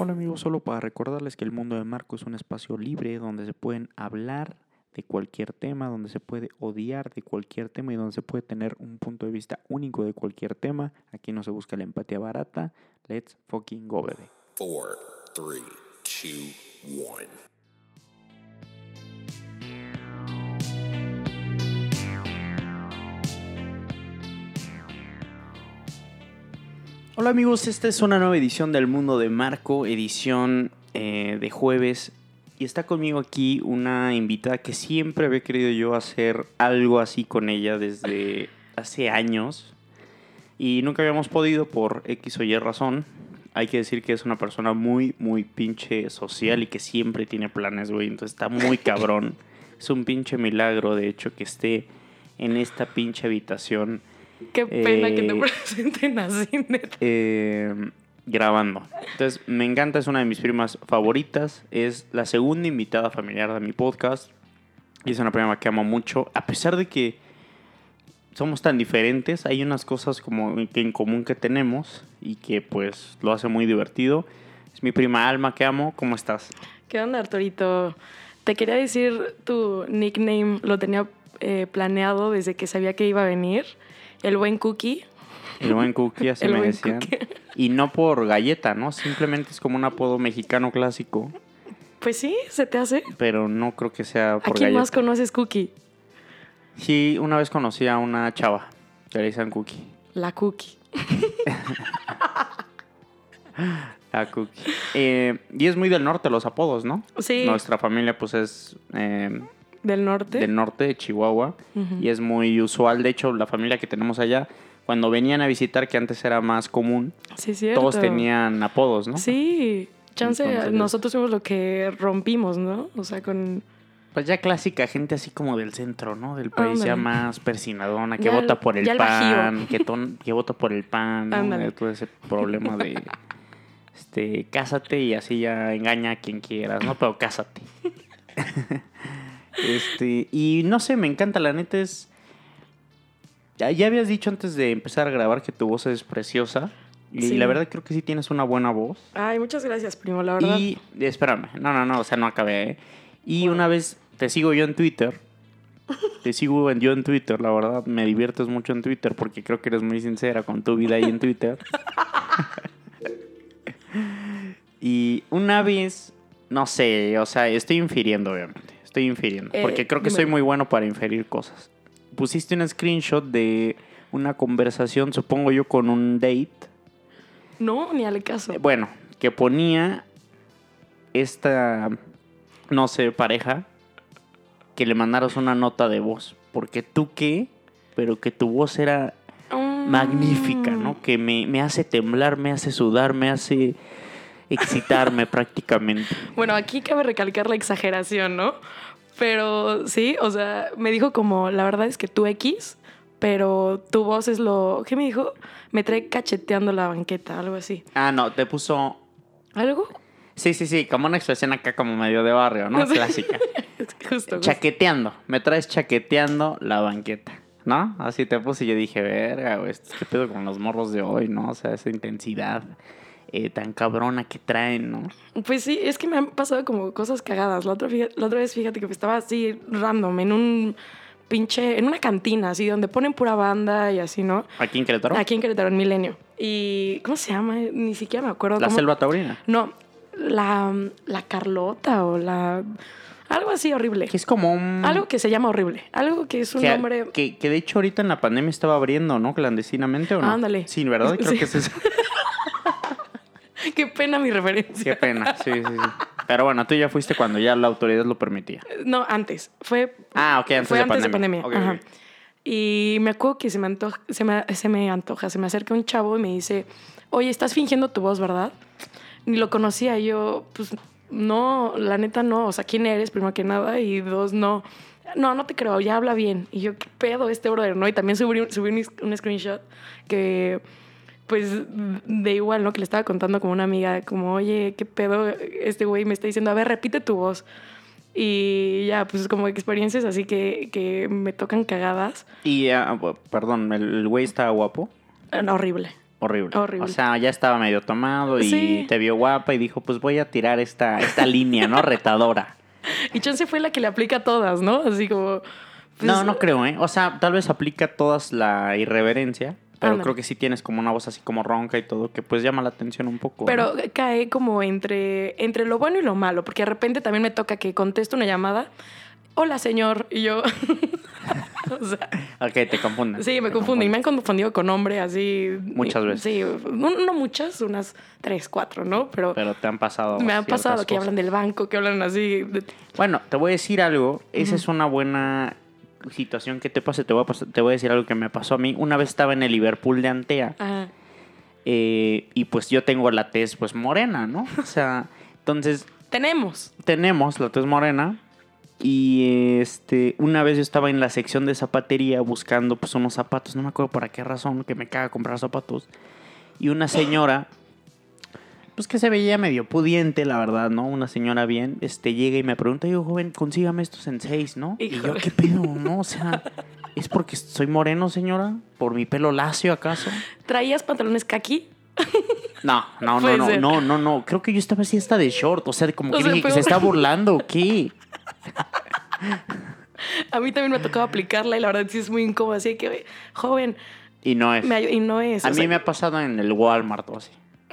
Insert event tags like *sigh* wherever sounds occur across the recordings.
Hola amigos, solo para recordarles que el mundo de Marco es un espacio libre donde se pueden hablar de cualquier tema, donde se puede odiar de cualquier tema y donde se puede tener un punto de vista único de cualquier tema. Aquí no se busca la empatía barata. Let's fucking go, bebé. Four, three, two, one. Hola amigos, esta es una nueva edición del Mundo de Marco, edición eh, de jueves. Y está conmigo aquí una invitada que siempre había querido yo hacer algo así con ella desde hace años. Y nunca habíamos podido por X o Y razón. Hay que decir que es una persona muy, muy pinche social y que siempre tiene planes, güey. Entonces está muy *laughs* cabrón. es un pinche milagro, de hecho, que esté en esta pinche habitación Qué pena que te Eh, presenten así, eh, grabando. Entonces, me encanta, es una de mis primas favoritas. Es la segunda invitada familiar de mi podcast. Y es una prima que amo mucho. A pesar de que somos tan diferentes, hay unas cosas como que en común que tenemos y que pues lo hace muy divertido. Es mi prima Alma que amo. ¿Cómo estás? ¿Qué onda, Arturito? Te quería decir tu nickname, lo tenía eh, planeado desde que sabía que iba a venir. El buen Cookie. El buen cookie, así El me decían. Cookie. Y no por galleta, ¿no? Simplemente es como un apodo mexicano clásico. Pues sí, se te hace. Pero no creo que sea ¿A por quién galleta. más conoces Cookie? Sí, una vez conocí a una chava que le dicen Cookie. La Cookie. *laughs* La Cookie. Eh, y es muy del norte los apodos, ¿no? Sí. Nuestra familia pues es eh, Del norte. del norte de Chihuahua y es muy usual. De hecho, la familia que tenemos allá, cuando venían a visitar, que antes era más común, Sí, cierto. todos tenían apodos, ¿no? Sí. Chance, Entonces- nosotros fuimos lo que rompimos, ¿no? O sea, con... Pues ya clásica, gente así como del centro, ¿no? Del país ya más persinadona, que Ya vota por el pan, que, ton- que vota por el pan, todo ese problema de, este, cásate y así ya engaña a quien quieras, ¿no? Pero cásate. *laughs* este, y no sé, me encanta, la neta es... Ya, ya habías dicho antes de empezar a grabar que tu voz es preciosa. Y Sí. la verdad creo que sí tienes una buena voz. Ay, muchas gracias, primo, la verdad. Y espérame, no, no, no, o sea, no acabé. ¿eh? Y una vez te sigo yo en Twitter. *laughs* Te sigo en- yo en Twitter, la verdad, me diviertes mucho en Twitter porque creo que eres muy sincera con tu vida ahí en Twitter. *laughs* y una vez, no sé, o sea, estoy infiriendo, obviamente. Estoy infiriendo. Eh, Porque creo que soy muy bueno para inferir cosas. Pusiste un screenshot de una conversación, supongo yo, con un date. No, ni al caso. Eh, Bueno, que ponía esta, no sé, pareja, que le mandaras una nota de voz. Porque tú qué, pero que tu voz era Mm. magnífica, ¿no? Que me, me hace temblar, me hace sudar, me hace excitarme *laughs* prácticamente. Bueno, aquí cabe recalcar la exageración, ¿no? Pero sí, o sea, me dijo como, la verdad es que tú X, pero tu voz es lo... ¿Qué me dijo? Me trae cacheteando la banqueta, algo así. Ah, no, te puso... ¿Algo? Sí, sí, sí, como una expresión acá como medio de barrio, ¿no? *laughs* Clásica. Justo, justo. Chaqueteando, me traes chaqueteando la banqueta, ¿no? Así te puse y yo dije, verga, güey, esto- ¿qué pedo con los morros de hoy, no? O sea, esa intensidad eh, tan cabrona que traen, ¿no? Pues sí, es que me han pasado como cosas cagadas. La otra, la otra vez, fíjate que estaba así random en un pinche, en una cantina, así, donde ponen pura banda y así, ¿no? Aquí en Querétaro, Aquí en Querétaro, en Milenio. Y, ¿cómo se llama? Ni siquiera me acuerdo. la cómo- selva taurina. No, la, la Carlota o la... Algo así horrible. Que es como un... Algo que se llama horrible. Algo que es un que, nombre... que, que de hecho ahorita en la pandemia estaba abriendo, ¿no? Clandestinamente, ¿o no? Ándale. Sí, ¿verdad? Creo Sí. que es eso. *laughs* *laughs* Qué pena mi referencia. Qué pena, sí, sí, sí. Pero bueno, tú ya fuiste cuando ya la autoridad lo permitía. No, antes. Fue, Ah, ok, antes fue de antes pandemia. de pandemia. Ok, Ajá. ok. Y me acuerdo que se me, antoja, se, me, se me antoja, se me acerca un chavo y me dice, oye, estás fingiendo tu voz, ¿verdad? Ni lo conocía. Y yo, pues, no, la neta no. O sea, ¿quién eres? Primero que nada. Y dos, no. No, no te creo, ya habla bien. Y yo, ¿qué pedo este brother? ¿No? Y también subí, subí un, un screenshot que, pues, de igual, ¿no? Que le estaba contando como una amiga, como, oye, ¿qué pedo? Este güey me está diciendo, a ver, repite tu voz. Y ya, pues como experiencias así que, que me tocan cagadas. Y, bu- perdón, ¿el güey está guapo? Ah, no, horrible. Horrible. Horrible. O sea, ya estaba medio tomado y Sí. te vio guapa y dijo, pues voy a tirar esta, esta línea, ¿no? Retadora. *laughs* Y Chance fue la que le aplica a todas, ¿no? Así como. pues, no, no creo, ¿eh? O sea, tal vez aplica a todas la irreverencia, pero creo que sí tienes como una voz así como ronca y todo, que pues llama la atención un poco. Pero ¿no? cae como entre, entre lo bueno y lo malo, porque de repente también me toca que contesto una llamada. Hola, señor. Y yo. *laughs* o sea, Ok, te confunden. sí, me confunden. Y me han confundido con hombre así. Muchas veces. Sí, no, no muchas, unas tres, cuatro, ¿no? Pero, Pero te han pasado. me han pasado que cosas. hablan del banco, que hablan así. de- Bueno, te voy a decir algo. Esa es una buena situación que te pase. Te voy, a pas- te voy a decir algo que me pasó a mí. Una vez estaba en el Liverpool de Antea Ajá. eh, y pues yo tengo la tez pues morena, ¿no? O sea, *laughs* entonces Tenemos. tenemos la tez morena y este una vez yo estaba en la sección de zapatería buscando pues unos zapatos, no me acuerdo por qué razón que me caga comprar zapatos y una señora pues que se veía medio pudiente, la verdad, ¿no? Una señora bien, este llega y me pregunta, "Yo, joven, consígame estos en seis, ¿no?" Y yo. "¿Qué pedo, no? O sea, ¿es porque soy moreno, señora? ¿Por mi pelo lacio acaso?" ¿Traías pantalones kaki? No, no, no, no, no, no, no. Creo que yo estaba así hasta de short. O sea, como O que sea, dije que se está burlando, ¿o ¿qué? *laughs* A mí también me ha tocado aplicarla y la verdad sí es muy incómodo. Así que, joven, Y no es. me y no es. A mí sea, me ha pasado en el Walmart o así.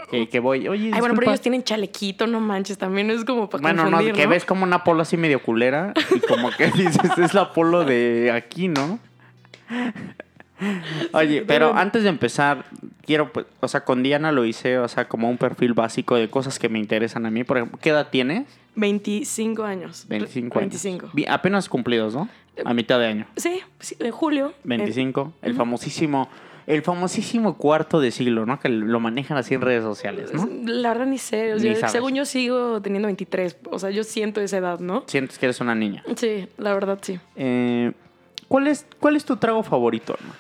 Que, que voy, oye, Ay, bueno, pero ellos tienen chalequito, no manches. También es como para Bueno, no, que ¿no? ves como una polo así medio culera y como que *laughs* dices, es la polo de aquí, ¿no? Oye, pero antes de empezar, quiero, pues, o sea, con Diana lo hice, o sea, como un perfil básico de cosas que me interesan a mí. Por ejemplo, ¿qué edad tienes? 25 años. 25 años. 25. Bi- Apenas cumplidos, ¿no? A mitad de año. Sí, sí, en julio. 25, el famosísimo, el famosísimo cuarto de siglo, ¿no? Que lo manejan así en redes sociales, ¿no? La verdad ni sé. o sea, según yo sigo teniendo 23. O sea, yo siento esa edad, ¿no? Sientes que eres una niña. Sí, la verdad sí. Eh, ¿cuál, es, ¿Cuál es tu trago favorito, hermano?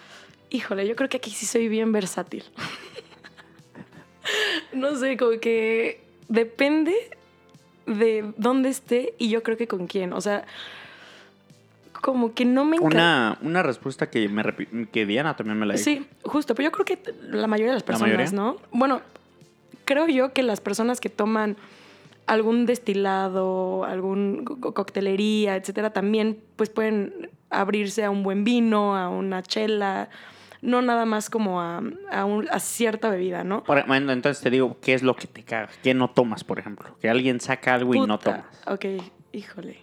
Híjole, yo creo que aquí sí soy bien versátil. *laughs* no sé, como que depende de dónde esté y yo creo que con quién. O sea, como que no me encanta. Una, una respuesta que, me que Diana también me la dijo. Sí, justo, pero yo creo que la mayoría de las ¿La personas? ¿no? Bueno, creo yo que las personas que toman algún destilado, algún co- coctelería, etcétera, también pues pueden abrirse a un buen vino, a una chela, no nada más como a, a un- a cierta bebida, ¿no? Por- bueno, entonces te digo, ¿qué es lo que te caga? ¿Qué no tomas, por ejemplo? Que alguien saca algo y no tomas. Ok, híjole.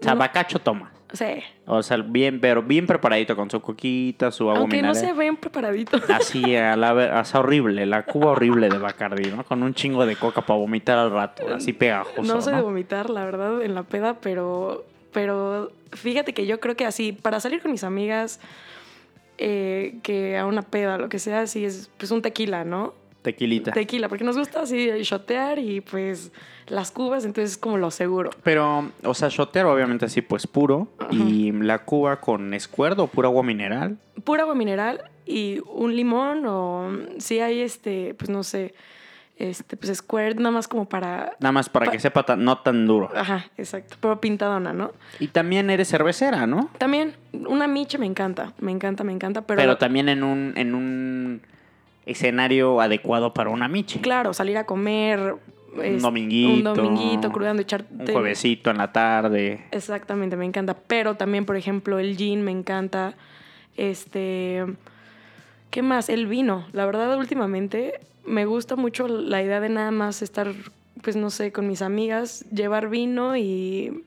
O sea, No, tomas. Sí. O sea, bien, pero bien preparadito con su coquita, su agua Aunque no se ven preparaditos. *laughs* Así, a la sea, horrible, la cuba horrible de Bacardi, ¿no? Con un chingo de coca para vomitar al rato, así pegajoso, No ¿no? sé de vomitar, la verdad, en la peda, pero, pero fíjate que yo creo que así, para salir con mis amigas, eh, que a una peda, lo que sea, así es pues un tequila, ¿no? Tequilita. Tequila, porque nos gusta así shotear y pues las cubas, entonces es como lo seguro. Pero, o sea, shotter obviamente así pues puro. Y la cuba con escuerdo o pura agua mineral. Pura agua mineral y un limón o si hay este, pues no sé, este, pues squirt, nada más como para... Nada más para Pa- que sepa tan- no tan duro. Ajá, exacto, pero pintadona, ¿no? Y también eres cervecera, ¿no? También una miche me encanta, me encanta, me encanta, pero... Pero, también en un, en un escenario adecuado para una miche. Claro, salir a comer. Es- dominguito. Un dominguito, crudando, echarte. Un juevesito en la tarde. Exactamente, me encanta. Pero también, por ejemplo, el gin me encanta. Este. ¿Qué más? El vino. La verdad, últimamente me gusta mucho la idea de nada más estar, pues no sé, con mis amigas, llevar vino y.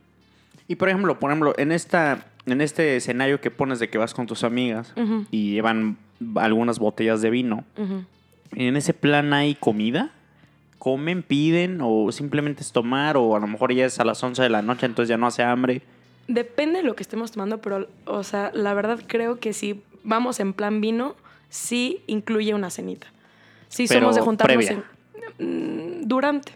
Y por ejemplo, por ejemplo, en esta, en este escenario que pones de que vas con tus amigas y llevan algunas botellas de vino. ¿en ese plan hay comida? ¿Comen, piden o simplemente es tomar o a lo mejor ya es a las 11 de la noche entonces ya no hace hambre? Depende de lo que estemos tomando, pero, o sea, la verdad creo que si vamos en plan vino, sí incluye una cenita. Si Pero somos de juntarnos previa. en- mm, durante.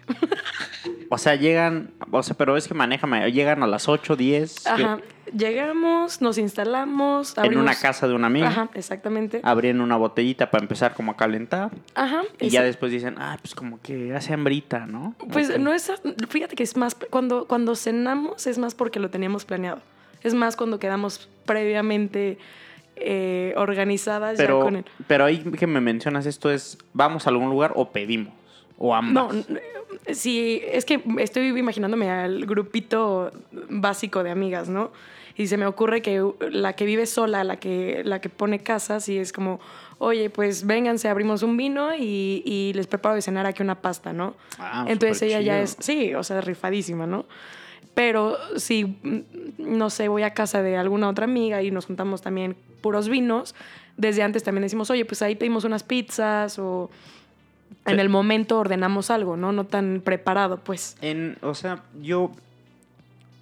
O sea, llegan, o sea, pero es que manéjame, llegan a las 8, 10 Ajá. Llegamos, nos instalamos, en abrimos... una casa de un amigo, Ajá, exactamente. abren una botellita para empezar como a calentar Ajá. y ya después dicen, ah, pues como que hace hambrita, ¿no? Pues no es... Fíjate que es más... Cuando, cuando cenamos es más porque lo teníamos planeado. Es más cuando quedamos previamente eh, organizadas Pero, ya con el... pero ahí que me mencionas esto es, ¿vamos a algún lugar o pedimos? O ambas. No, n- sí, es que estoy imaginándome al grupito básico de amigas, ¿no? Y se me ocurre que la que vive sola, la que, la que pone casas, y es como, oye, pues vénganse, abrimos un vino y, y les preparo de cenar aquí una pasta, ¿no? Ah, Entonces ella ya es, sí, o sea, rifadísima, ¿no? Pero si, mm, no sé, voy a casa de alguna otra amiga y nos juntamos también puros vinos, desde antes también decimos, oye, pues ahí pedimos unas pizzas o en el momento ordenamos algo, ¿no? No tan preparado, pues. En, o sea, yo.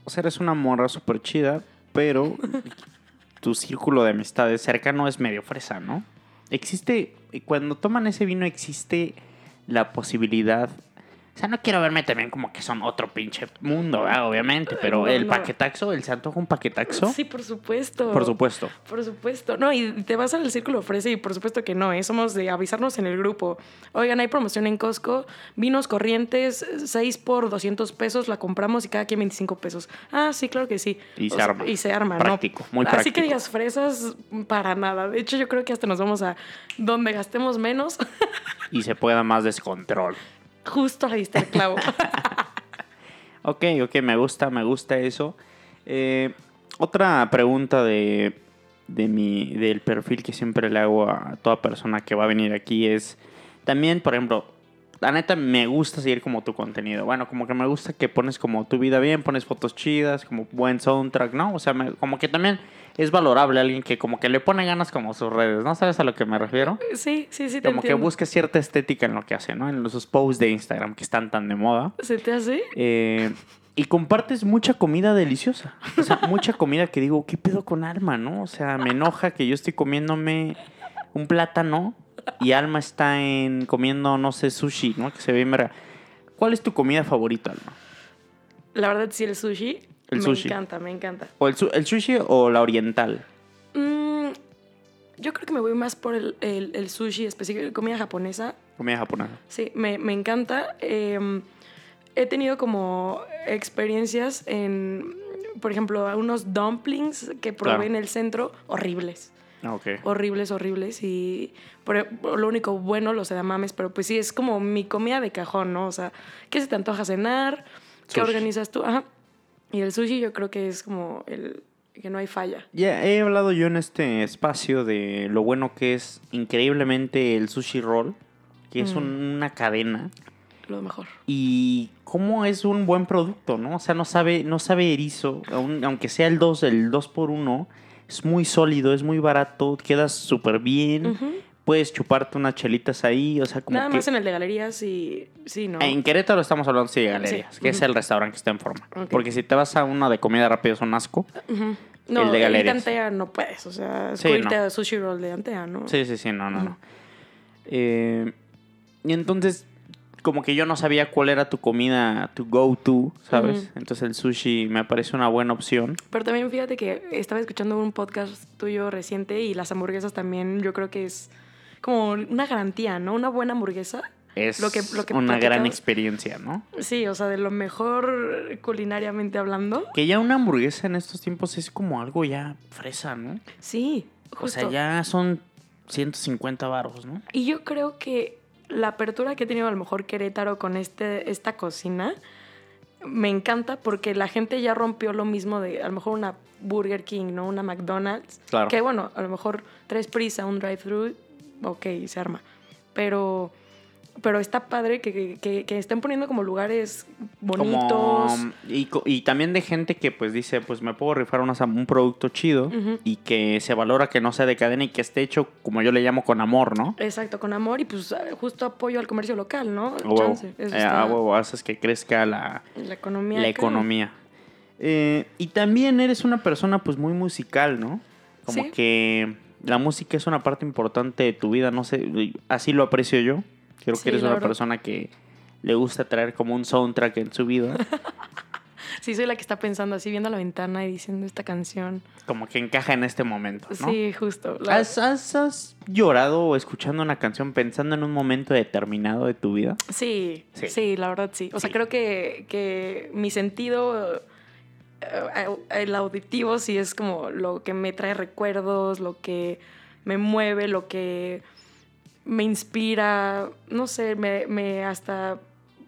O sea, eres una morra súper chida, pero *laughs* tu círculo de amistades cercano es medio fresa, ¿no? Existe. Cuando toman ese vino, existe la posibilidad. O sea, no quiero verme también como que son otro pinche mundo, ¿verdad? obviamente, pero No, el no. paquetaxo, el se antoja un paquetaxo. Sí, por supuesto. Por supuesto. Por supuesto. No, y te vas al círculo fresa y por supuesto que no, ¿eh? Somos de avisarnos en el grupo. Oigan, hay promoción en Costco, vinos corrientes, 6 por 200 pesos, la compramos y cada quien 25 pesos. Ah, sí, claro que sí. Y O se arma. Y se arma, Práctico, ¿no? muy Así práctico. que digas fresas, para nada. De hecho, yo creo que hasta nos vamos a donde gastemos menos, Y se pueda más descontrol. Justo le diste el clavo. *laughs* Ok, ok, me gusta, me gusta eso. Eh, otra pregunta de, de mi, del perfil que siempre le hago a toda persona que va a venir aquí es, también, por ejemplo, la neta me gusta seguir como tu contenido. Bueno, como que me gusta que pones como tu vida bien, pones fotos chidas, como buen soundtrack, ¿no? O sea, me- como que también es valorable alguien que como que le pone ganas como sus redes, ¿no? ¿Sabes a lo que me refiero? sí, sí, sí, te Como que busca cierta estética en lo que hace, ¿no? En sus posts de Instagram que están tan de moda. ¿Se te hace? Eh, y compartes mucha comida deliciosa. O sea, mucha comida que digo, ¿qué pedo con Alma, no? O sea, me enoja que yo estoy comiéndome un plátano y Alma está en comiendo, no sé, sushi, ¿no? Que se ve bien verga. ¿Cuál es tu comida favorita, Alma? La verdad, sí, el sushi. El me sushi. encanta, me encanta. ¿O el, su- el sushi o la oriental? Mm, yo creo que me voy más por el, el- el sushi específico, comida japonesa. Comida japonesa. Sí, me, me encanta. Eh, he tenido como experiencias en, por ejemplo, unos dumplings que probé Claro. en el centro, horribles. Ah, ok. Horribles, horribles. Y por- lo único bueno, los edamames, pero pues sí, es como mi comida de cajón, ¿no? O sea, ¿qué se te antoja cenar? ¿Qué Sushi. organizas tú? Ajá. Y el sushi yo creo que es como el que no hay falla. Ya he hablado yo en este espacio de lo bueno que es increíblemente el sushi roll, que es Mm. un- una cadena Lo mejor. y cómo es un buen producto, ¿no? O sea, no sabe, no sabe erizo, aun- aunque sea el 2, el 2 por 1 es muy sólido, es muy barato, quedas súper bien, puedes chuparte unas chelitas ahí, o sea, como Nada que... más en el de galerías y sí, ¿no? En Querétaro estamos hablando sí, de galerías, Sí, que es el restaurante que está en forma. Porque si te vas a uno de comida rápida es un asco. No, el de galerías. Antea no puedes, o sea, Sí, no. a sushi roll de Antea, ¿no? Sí, sí, sí, no, no, no. Eh, y entonces, como que yo no sabía cuál era tu comida, tu go-to, ¿sabes? Entonces el sushi me parece una buena opción. Pero también fíjate que estaba escuchando un podcast tuyo reciente y las hamburguesas también yo creo que es como una garantía, ¿no? Una buena hamburguesa. Es Lo que- lo que una gran experiencia, ¿no? Sí, o sea, de lo mejor culinariamente hablando. Que ya una hamburguesa en estos tiempos es como algo ya fresa, ¿no? Sí, O sea, ya son 150 baros, ¿no? Y yo creo que la apertura que ha tenido a lo mejor Querétaro con este, esta cocina me encanta porque la gente ya rompió lo mismo de a lo mejor una Burger King, ¿no? Una McDonald's. Claro. Que bueno, a lo mejor tres prisa, un drive-thru, ok, se arma. Pero, pero está padre que, que, que estén poniendo como lugares bonitos. Como, y, también de gente que pues dice, pues me puedo rifar un producto chido y que se valora que no sea de cadena y que esté hecho, como yo le llamo, con amor, ¿no? Exacto, con amor y pues justo apoyo al comercio local, ¿no? Huevo, Chance, eso Eh, haces que crezca la, La economía. la acá. economía. Eh, y también eres una persona pues muy musical, ¿no? Como Sí. que la música es una parte importante de tu vida, no sé, así lo aprecio yo. Creo Sí, que eres una verdad. persona que le gusta traer como un soundtrack en su vida, *laughs* Sí, soy la que está pensando así, viendo la ventana y diciendo esta canción. como que encaja en este momento, ¿no? Sí, justo. la- ¿Has, has- has llorado escuchando una canción pensando en un momento determinado de tu vida? Sí, Sí. sí, la verdad sí. O sea, creo que, que mi sentido eh, el auditivo sí es como lo que me trae recuerdos, lo que me mueve, lo que me inspira, no sé, me, me hasta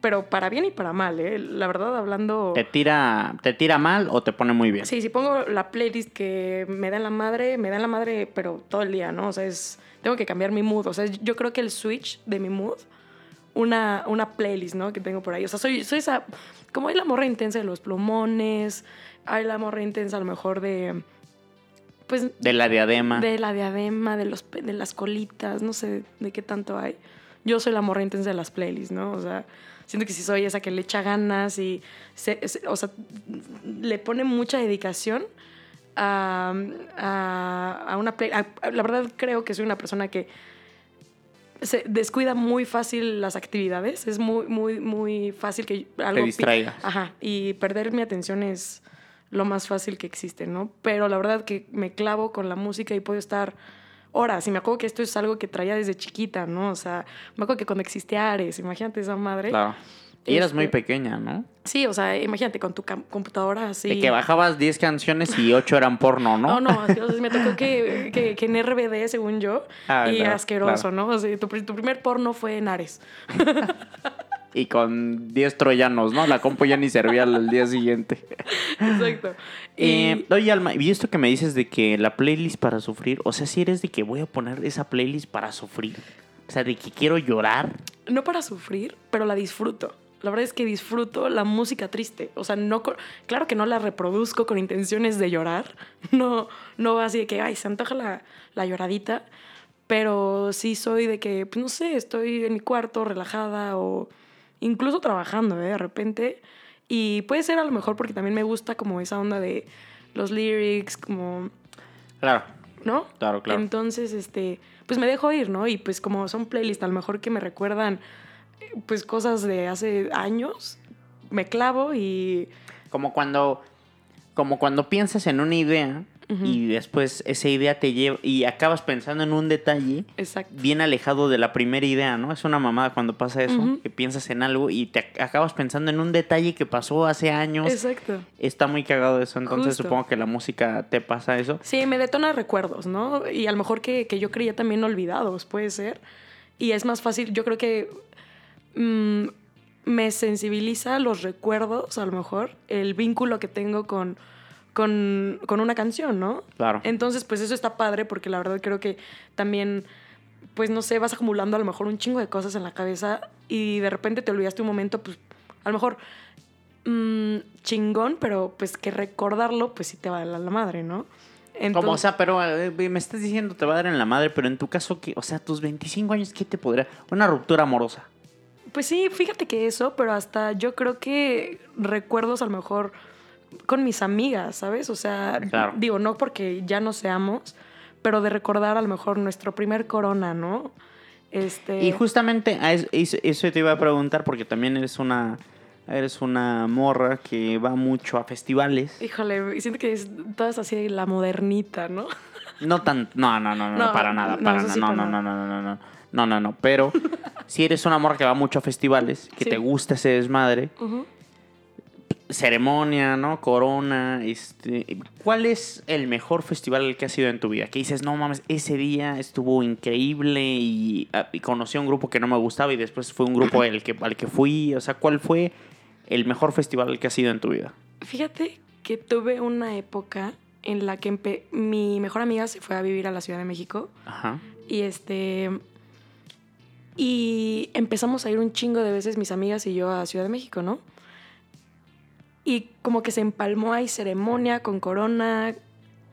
pero para bien y para mal, ¿eh? La verdad, hablando... ¿Te tira, ¿Te tira mal o te pone muy bien? Sí, si pongo la playlist que me da en la madre, me da en la madre, pero todo el día, ¿no? O sea, es, tengo que cambiar mi mood. O sea, yo creo que el switch de mi mood, una, una playlist, ¿no? Que tengo por ahí. O sea, soy, soy esa... Como hay la morra intensa de los plumones, hay la morra intensa a lo mejor de... Pues, de la diadema. De la diadema, de, los, de las colitas, no sé de qué tanto hay. Yo soy la morra intensa de las playlists, ¿no? O sea, siento que sí soy esa que le echa ganas y, o sea, le pone mucha dedicación a, a, una play. la verdad creo que soy una persona que se descuida muy fácil las actividades. Es muy, muy, muy fácil que algo... Te distraigas. Ajá. Y perder mi atención es lo más fácil que existe, ¿no? Pero la verdad que me clavo con la música y puedo estar horas. Y me acuerdo que esto es algo que traía desde chiquita, ¿no? O sea, me acuerdo que cuando existía Ares, imagínate esa madre. Claro. Y eras muy Este, pequeña, ¿no? Sí, o sea, imagínate con tu computadora así. De que bajabas 10 canciones y 8 eran porno, ¿no? No, no, así, o sea, me tocó que, *laughs* que, que en RBD, según yo, Ah, y claro, asqueroso, claro. ¿no? O sea, tu, tu primer porno fue en Ares. *laughs* Y con 10 troyanos, ¿no? La compu ya ni servía al día siguiente. *laughs* Exacto. Y Eh, oye, Alma, y esto que me dices de que la playlist para sufrir, o sea, si eres de que voy a poner esa playlist para sufrir, o sea, de que quiero llorar, no para sufrir, pero la disfruto. La verdad es que disfruto la música triste. O sea, no claro que no la reproduzco con intenciones de llorar. *laughs* No, no así de que, ay, se antoja la, la lloradita. Pero sí soy de que, pues no sé, estoy en mi cuarto relajada o incluso trabajando, ¿eh? De repente. Y puede ser a lo mejor porque también me gusta como esa onda de los lyrics, como claro, ¿no? Claro, claro. Entonces, este, pues me dejo ir, ¿no? Y pues como son playlists, a lo mejor que me recuerdan, eh, pues cosas de hace años, me clavo y... como cuando, como cuando piensas en una idea y después esa idea te lleva y acabas pensando en un detalle Exacto. bien alejado de la primera idea, ¿no? Es una mamada cuando pasa eso, que piensas en algo y te ac- acabas pensando en un detalle que pasó hace años. Exacto. Está muy cagado eso, entonces Justo. supongo que la música te pasa eso. Sí, me detona recuerdos, ¿no? Y a lo mejor que, que yo creía también olvidados, puede ser. Y es más fácil, yo creo que mm, me sensibiliza los recuerdos, a lo mejor, el vínculo que tengo con, con, con una canción, ¿no? Claro. Entonces, pues eso está padre porque la verdad creo que también, pues no sé, vas acumulando a lo mejor un chingo de cosas en la cabeza y de repente te olvidaste un momento, pues a lo mejor mm, chingón, pero pues que recordarlo, pues sí te va a la, la madre, ¿no? Como, o sea, pero eh, me estás diciendo te va a dar en la madre, pero en tu caso, ¿qué? O sea, tus 25 años, ¿qué te podría? Una ruptura amorosa. Pues sí, fíjate que eso, pero hasta yo creo que recuerdos a lo mejor con mis amigas, ¿sabes? O sea, Claro. digo, no porque ya no seamos, pero de recordar a lo mejor nuestro primer corona, ¿no? Este... Y justamente a eso, eso te iba a preguntar porque también eres una eres una morra que va mucho a festivales. Híjole, siento que es todas así la modernita, ¿no? No tan no, no, no, no, No, para nada, no, para nada. sí, No, para no, no, nada. no, no, no, no. No, no, no, pero si eres una morra que va mucho a festivales, que Sí. te gusta ese desmadre, Ujú. Ceremonia, ¿no? Corona, este, ¿cuál es el mejor festival al que has ido en tu vida? Que dices, no mames, ese día estuvo increíble y, ah, y conocí a un grupo que no me gustaba y después fue un grupo al que, al que fui. O sea, ¿cuál fue el mejor festival al que has ido en tu vida? Fíjate que tuve una época en la que mi mejor amiga se fue a vivir a la Ciudad de México Ajá. y este y empezamos a ir un chingo de veces mis amigas y yo a Ciudad de México, ¿no? Y como que se empalmó ahí ceremonia con corona,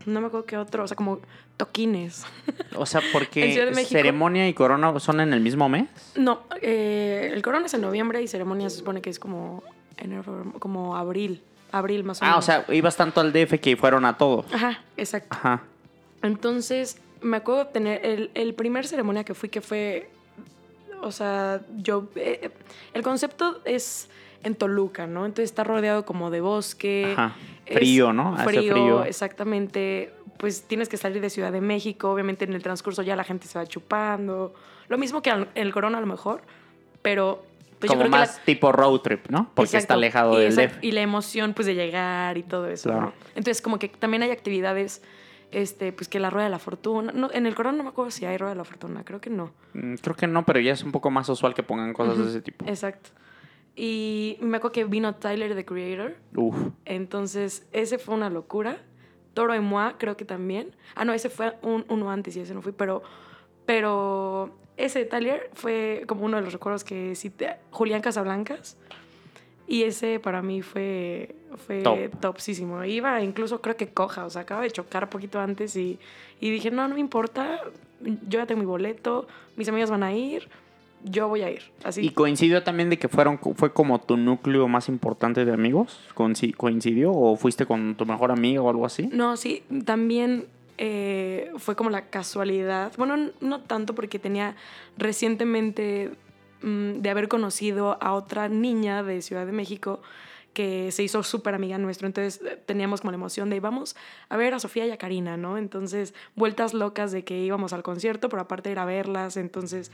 no me acuerdo qué otro, o sea, como toquines. *laughs* O sea, porque México. ceremonia y corona son en el mismo mes. No, eh, el corona es en noviembre y ceremonia se supone que es como enero, como abril, abril más o Ah, menos. o sea, ibas tanto al DF que fueron a todo. Ajá, exacto. Ajá. Entonces, me acuerdo de tener el, el primer ceremonia que fui, que fue, o sea, yo, eh, el concepto es en Toluca, ¿no? Entonces está rodeado como de bosque. Ajá. Frío, ¿no? Hace Frío, frío. exactamente. Pues tienes que salir de Ciudad de México, obviamente en el transcurso ya la gente se va chupando. Lo mismo que en el Corona a lo mejor, pero Pues yo como creo que la- más tipo road trip, ¿no? Porque está alejado y del DF. Y la emoción, pues, de llegar y todo eso, Claro. ¿no? Entonces, como que también hay actividades, este, pues, que la Rueda de la Fortuna... No, en el Corona no me acuerdo si hay Rueda de la Fortuna, creo que no. Mm, Creo que no, pero ya es un poco más usual que pongan cosas de ese tipo. Exacto. Y me acuerdo que vino Tyler, the Creator. Uf. Entonces, ese fue una locura. Toro y Moi, creo que también. Ah, no, ese fue un- uno antes y ese no fui, pero... Pero ese de Tyler fue como uno de los recuerdos que te- Julián Casablancas. Y ese para mí fue, fue Top. topsísimo. Iba incluso creo que coja, o sea, acaba de chocar poquito antes y, y dije, no, no me importa, yo ya tengo mi boleto, mis amigos van a ir, yo voy a ir. Así. Y coincidió también de que fueron fue como tu núcleo más importante de amigos. Coinci- ¿Coincidió o fuiste con tu mejor amiga o algo así? No, sí, también eh, fue como la casualidad. Bueno, no tanto porque tenía recientemente mm, de haber conocido a otra niña de Ciudad de México que se hizo súper amiga nuestro. Entonces eh, teníamos como la emoción de vamos a ver a Sofía y a Karina, ¿no? Entonces, vueltas locas de que íbamos al concierto, pero aparte ir a verlas. Entonces,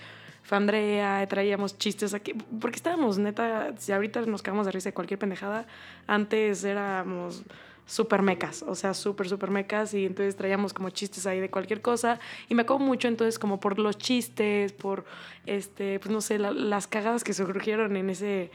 fue Andrea, traíamos chistes aquí. Porque estábamos, neta, si ahorita nos cagamos de risa de cualquier pendejada, antes éramos súper mecas, o sea, súper, súper mecas, y entonces traíamos como chistes ahí de cualquier cosa, y me acuerdo mucho entonces como por los chistes, por, este, pues no sé, la- las cagadas que surgieron en ese...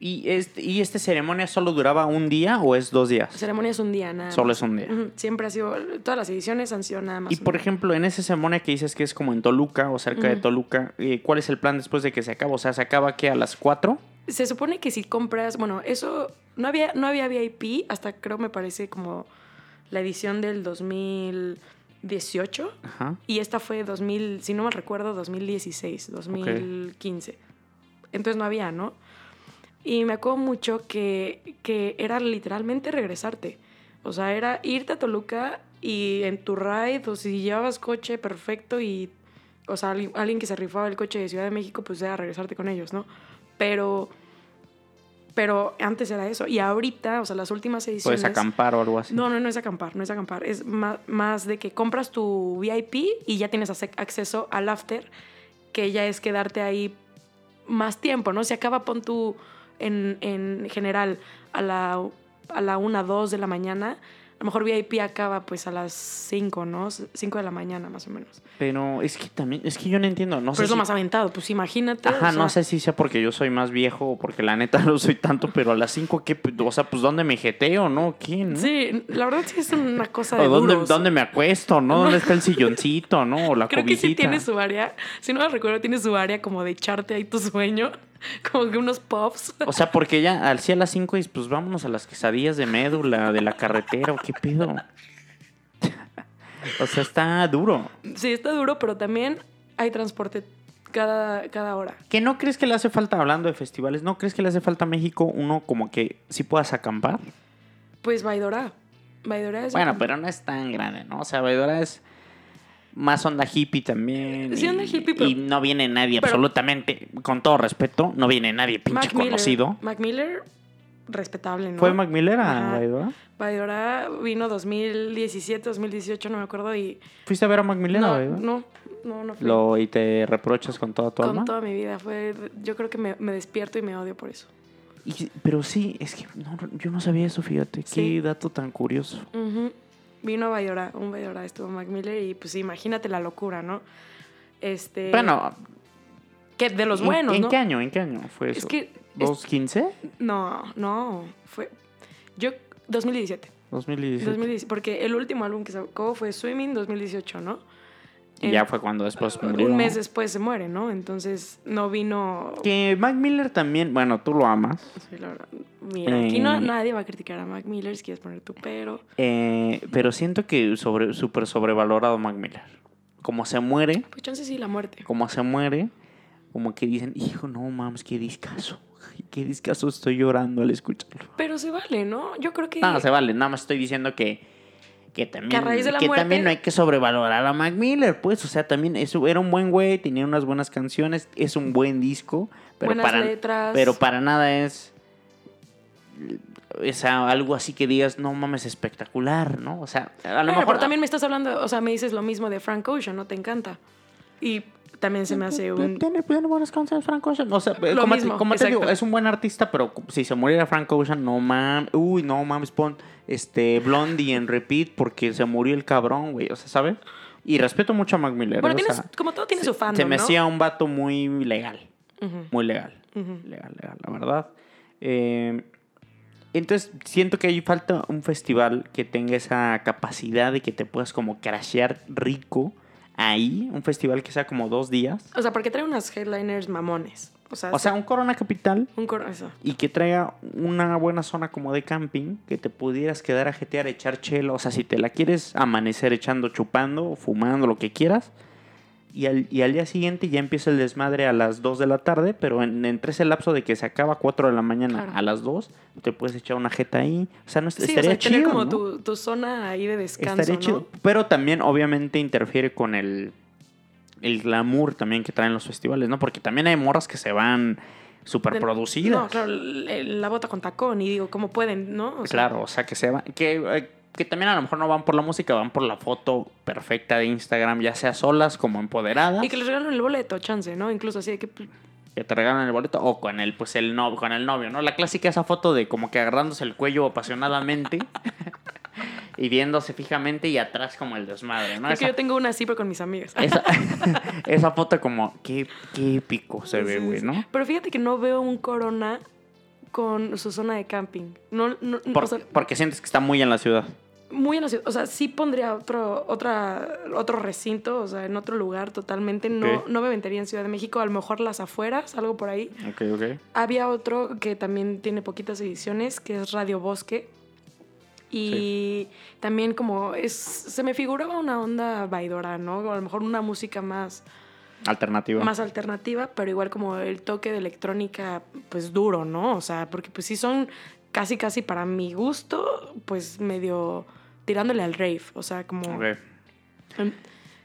¿Y este, ¿Y esta ceremonia solo duraba un día o es dos días? Ceremonia es un día, nada Solo más. es un día. Siempre ha sido, todas las ediciones han sido nada más. Y por día. ejemplo, en esa ceremonia que dices que es como en Toluca o cerca de. Toluca, eh, ¿cuál es el plan después de que se acaba? O sea, ¿se acaba que a las 4? Se supone que si compras, bueno, eso no había, no había VIP hasta creo me parece como la edición del 2018 Ajá. y esta fue 2000, si no mal recuerdo, 2016, 2015. Entonces no había, ¿no? Y me acuerdo mucho que, que era literalmente regresarte. O sea, era irte a Toluca y en tu ride, o si llevabas coche, perfecto, y, o sea, alguien, que se rifaba el coche de Ciudad de México, pues era regresarte con ellos, ¿no? Pero, pero antes era eso. Y ahorita, o sea, las últimas ediciones... Puedes acampar o algo así. No, no, no es acampar, no es acampar. Es ma- más, de que compras tu VIP y ya tienes acceso al after, que ya es quedarte ahí más tiempo, ¿no? Se acaba, pon tú en, en general a la, a la 1, 2 de la mañana. A lo mejor VIP acaba pues a las 5, ¿no? 5 de la mañana más o menos. Pero es que también, es que yo no entiendo. No Pero sé es lo si- más aventado, pues imagínate. Ajá, o no sé si sea porque yo soy más viejo o porque la neta *laughs* no soy tanto, pero a las 5, ¿qué? O sea, pues ¿dónde me jeteo, no? ¿Qué, no? Sí, la verdad sí es una cosa *laughs* de ¿O dónde, duros. dónde me acuesto, no? ¿Dónde está el silloncito, no? O la *laughs* Creo que sí cobijita. tiene su área. Si no me recuerdo, tiene su área como de echarte ahí tu sueño. *laughs* Como que unos puffs. O sea, porque ya al sí a las 5 y pues vámonos a las quesadillas de médula, de la carretera, o qué pedo. o sea, está duro. Sí, está duro, pero también hay transporte cada, cada hora. ¿Qué no crees que le hace falta, hablando de festivales, no crees que le hace falta a México uno como que sí puedas acampar? Pues Vaidora. Vaidora es. Bueno, pero no es tan grande, ¿no? O sea, Vaidora es más onda hippie también. Sí, y- onda hippie, pero- Y no viene nadie, pero- absolutamente, con todo respeto, no viene nadie pinche Mac Miller. conocido. Mac Miller, respetable, ¿no? ¿Fue Mac Miller a Ajá. Vaidora? Vaidora vino 2017, 2018, no me acuerdo. Y. ¿Fuiste a ver a Mac Miller a No, Vaidora? no, no, no fui. Lo, ¿Y te reprochas con toda tu Con alma? toda mi vida. Fue, yo creo que me, me despierto y me odio por eso. Y- pero sí, es que no, yo no sabía eso, fíjate. Sí. Qué dato tan curioso. Ujú. Vino a Vaidora, un Vaidora estuvo Mac Miller y pues imagínate la locura, ¿no? Este. Bueno, Que de los ¿en- buenos, ¿en, ¿no? qué año? ¿En qué año fue eso? Es que. es- ¿215? no, no. Fue. Yo. 2017. 2017. 2017, porque el último álbum que sacó fue Swimming 2018, ¿no? Y ya fue cuando después murió. Un mes después se muere, ¿no? Entonces no vino. Que Mac Miller también, bueno, tú lo amas. Sí, la verdad. Mira, aquí no, Eh. nadie va a criticar a Mac Miller si quieres poner tu pero. Eh, pero siento que sobre súper sobrevalorado Mac Miller. Como se muere, Pues chance sí, la muerte. como se muere, como que dicen, hijo, no mames, qué discazo. Qué discazo estoy llorando al escucharlo. Pero se vale, ¿no? Yo creo que. No, se vale, nada más estoy diciendo que, que también, Que a raíz de la que muerte- también no hay que sobrevalorar a Mac Miller, pues, o sea, también eso era un buen güey, tenía unas buenas canciones, es un buen disco, pero Buenas para, letras. pero para nada es es algo así que digas, no mames, espectacular, ¿no? O sea, a lo Bueno, mejor pero también me estás hablando, o sea, me dices lo mismo de Frank Ocean, ¿no te encanta? Y también se me hace un... Tiene, buenas canciones Frank Ocean. O sea, Lo como, mismo, te, como te digo, es un buen artista, pero si se muriera Frank Ocean, no mames. Uy, no mames, pon este Blondie en repeat porque se murió el cabrón, güey. O sea, ¿sabes? Y respeto mucho a Mac Miller. Bueno, o tienes- sea, como todo tiene se- su fandom, Se me ¿no? hacía un vato muy legal. Muy legal. Legal, legal, la verdad. Eh, entonces, siento que hay falta un festival que tenga esa capacidad de que te puedas como crashear rico ahí. Un festival que sea como dos días. O sea, porque trae unas headliners mamones. O sea, O sea, un Corona Capital un coro... Eso. y que traiga una buena zona como de camping, que te pudieras quedar a jetear, echar chela. O sea, si te la quieres amanecer echando, chupando, fumando, lo que quieras. Y al, y al día siguiente ya empieza el desmadre a las 2 de la tarde, pero en, entre ese lapso de que se acaba a 4 de la mañana Claro. a las 2, te puedes echar una jeta ahí. O sea, no Sí, estaría o sea, tener chido. como ¿no? tu, tu zona ahí de descanso, Estaría ¿no? chido. Pero también, obviamente, interfiere con el, el glamour también que traen los festivales, ¿no? Porque también hay morras que se van súper producidas. No, claro, la bota con tacón y digo, ¿cómo pueden, no? O sea, claro, o sea, que se van. Que, eh, que también a lo mejor no van por la música, van por la foto perfecta de Instagram, ya sea solas como empoderadas. Y que les regalan el boleto, chance, ¿no? Incluso así de que... pues, que te regalan el boleto o con el pues el novio con el novio no la clásica esa foto de como que agarrándose el cuello apasionadamente *laughs* y viéndose fijamente y atrás como el desmadre no Porque esa, yo tengo una así, pero con mis amigas. esa, *laughs* *laughs* esa foto como qué, qué épico se ve güey sí. no Pero fíjate que no veo un corona con su zona de camping. No, no, Por- o sea, porque sientes que está muy en la ciudad muy en la ciudad. O sea, sí pondría otro, otra, otro recinto, o sea, en otro lugar totalmente. No, no me aventaría en Ciudad de México, a lo mejor las afueras, algo por ahí. ok ok Había otro que también tiene poquitas ediciones, que es Radio Bosque. Y también como es, se me figuraba una onda vaidora, ¿no? O a lo mejor una música más, alternativa más alternativa, pero igual como el toque de electrónica, pues duro, ¿no? O sea, porque pues sí son casi, casi para mi gusto, pues medio tirándole al rave, o sea, como... Em,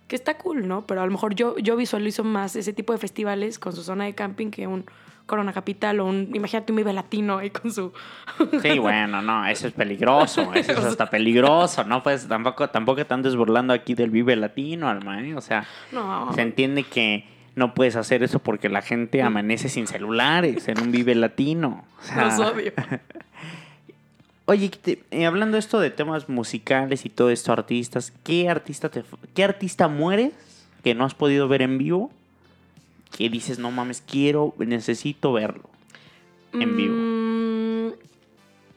Que está cool, ¿no? Pero a lo mejor yo, yo visualizo más ese tipo de festivales con su zona de camping que un Corona Capital o un, imagínate un Vive Latino ahí con su... *laughs* Sí, bueno, no, eso es peligroso, eso es *laughs* hasta peligroso, ¿no? Pues tampoco, tampoco te andes burlando aquí del Vive Latino, Alma, ¿eh? O sea, No. se entiende que no puedes hacer eso porque la gente amanece sin celulares en un Vive Latino. O sea, Los odio. *laughs* Oye, te- eh, hablando esto de temas musicales y todo esto, artistas, ¿qué artista te, qué artista mueres que no has podido ver en vivo? Que dices, no mames, quiero, necesito verlo. en vivo. Mm,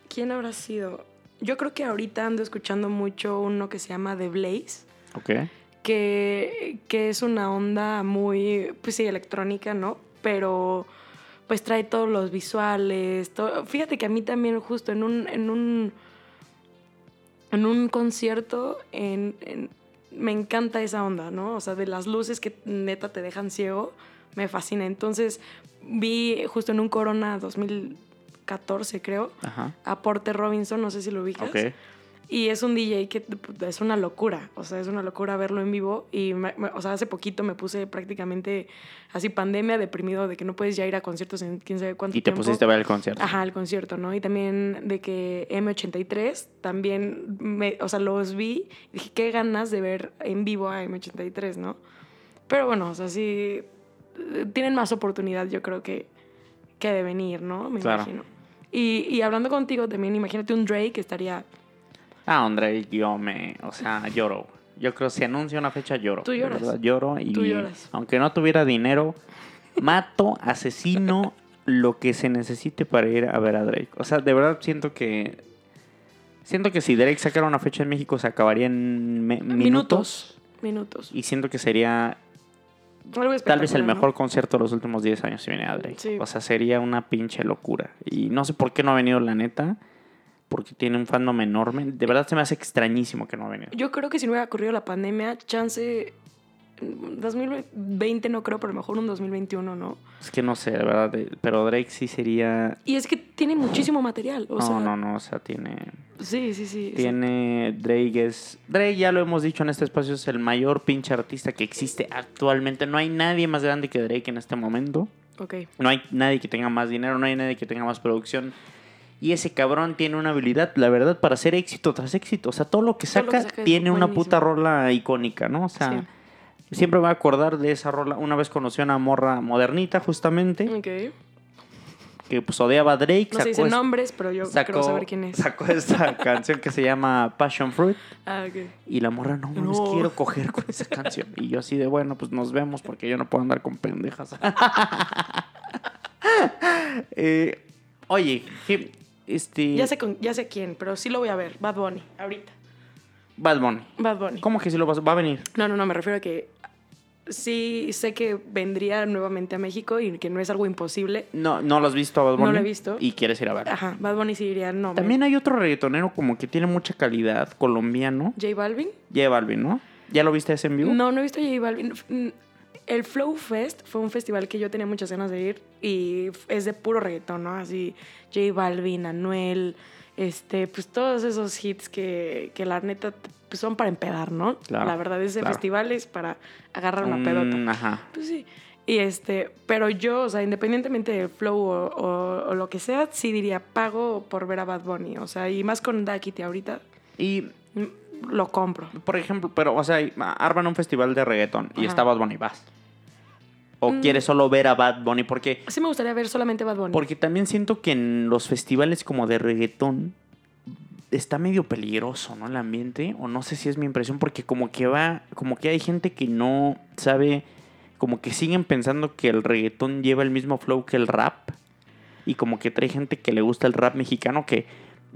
¿Quién habrá sido? Yo creo que ahorita ando escuchando mucho uno que se llama The Blaze, ¿Ok? que, que es una onda muy, pues sí, electrónica, ¿no? Pero pues trae todos los visuales. todo- Fíjate que a mí también justo en un, en un, en un concierto en, en- me encanta esa onda, ¿no? O sea, de las luces que neta te dejan ciego, me fascina. Entonces vi justo en un Corona 2014, creo, Ajá. a Porter Robinson, no sé si lo ubicas. Y es un DJ que es una locura, o sea, es una locura verlo en vivo. Y, me- me- o sea, hace poquito me puse prácticamente así pandemia, deprimido de que no puedes ya ir a conciertos en quién sabe cuánto Y te tiempo. pusiste a ver el concierto. Ajá, el concierto, ¿no? Y también de que M83, también, me, o sea, los vi dije, qué ganas de ver en vivo a M83, ¿no? Pero bueno, o sea, sí, tienen más oportunidad, yo creo que, que de venir, ¿no? Me Claro. imagino. Y, y hablando contigo también, imagínate un Drake que estaría... Ah, André, yo me, o sea, lloro. Yo creo que si anuncia una fecha lloro. Tú lloras. verdad, lloro y Tú lloras. aunque no tuviera dinero, mato, asesino lo que se necesite para ir a ver a Drake. O sea, de verdad siento que siento que si Drake sacara una fecha en México se acabaría en me- minutos, Minutos. y siento que sería Algo tal vez el mejor concierto de los últimos 10 años si viene a Drake. Sí. O sea, sería una pinche locura. Y no sé por qué no ha venido la neta, porque tiene un fandom enorme. De verdad se me hace extrañísimo que no ha venido. Yo creo que si no hubiera ocurrido la pandemia, chance... 2020 no creo, pero mejor un 2021, ¿no? Es que no sé, de verdad, pero Drake sí sería... Y es que tiene muchísimo material. O no, sea, no, no, o sea, tiene... Sí, sí, sí. Tiene Drake es... Drake, ya lo hemos dicho en este espacio, es el mayor pinche artista que existe actualmente. No hay nadie más grande que Drake en este momento. Ok. No hay nadie que tenga más dinero, no hay nadie que tenga más producción. Y ese cabrón tiene una habilidad, la verdad, para hacer éxito tras éxito. O sea, todo lo que lo saca, que saca es tiene una puta rola icónica, ¿no? O sea, Sí. Siempre me voy a acordar de esa rola. Una vez conocí a una morra modernita, justamente, Ok. que pues odiaba a Drake. No se dicen nombres, pero yo quiero saber quién es. sacó esta *laughs* canción que se llama Passion Fruit. Ah, ok. Y la morra, no No. quiero coger con esa canción. Y yo así de, bueno, pues nos vemos porque yo no puedo andar con pendejas. *laughs* Eh, oye, este... Ya sé, con, ya sé quién, pero sí lo voy a ver. Bad Bunny, ahorita. Bad Bunny. Bad Bunny. ¿Cómo que si lo vas va a venir? No, no, no, me refiero a que sí sé que vendría nuevamente a México y que no es algo imposible. No, no lo has visto a Bad No Bunny. lo he visto. Y quieres ir a ver. Ajá, Bad Bunny sí diría, no. me- También hay otro reggaetonero como que tiene mucha calidad, colombiano. J Balvin. J Balvin, ¿no? ¿Ya lo viste ese en vivo? No, no he visto J Balvin. El Flow Fest fue un festival que yo tenía muchas ganas de ir y es de puro reggaetón, ¿no? Así J Balvin, Anuel, este, pues todos esos hits que, que la neta pues son para empedar, ¿no? Claro, la verdad, ese claro. festival es para agarrar una Mm, pedota. Ajá. Pues sí. Y este, pero yo, o sea, independientemente del flow o, o- o lo que sea, sí diría pago por ver a Bad Bunny. O sea, y más con Dakity ahorita, Y, lo compro. por ejemplo, pero, o sea, arman un festival de reggaetón y está Bad Bunny, vas. ¿O Mm. quieres solo ver a Bad Bunny? Porque, Sí me gustaría ver solamente Bad Bunny. porque también siento que en los festivales como de reggaetón está medio peligroso, ¿no? El ambiente, o no sé si es mi impresión, porque como que va, como que hay gente que no sabe, como que siguen pensando que el reggaetón lleva el mismo flow que el rap, y como que trae gente que le gusta el rap mexicano, que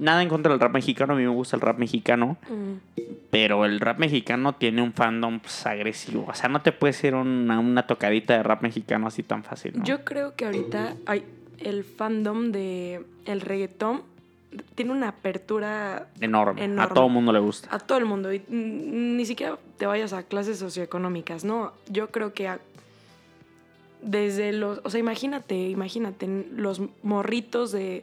nada en contra del rap mexicano, a mí me gusta el rap mexicano, Mm. pero el rap mexicano tiene un fandom pues, agresivo, o sea, no te puede ser una, una tocadita de rap mexicano así tan fácil, ¿no? Yo creo que ahorita hay el fandom de el reggaetón tiene una apertura enorme. a todo mundo le gusta. a todo el mundo. Y ni siquiera te vayas a clases socioeconómicas, ¿no? Yo creo que a- desde los... O sea, imagínate, imagínate, los morritos de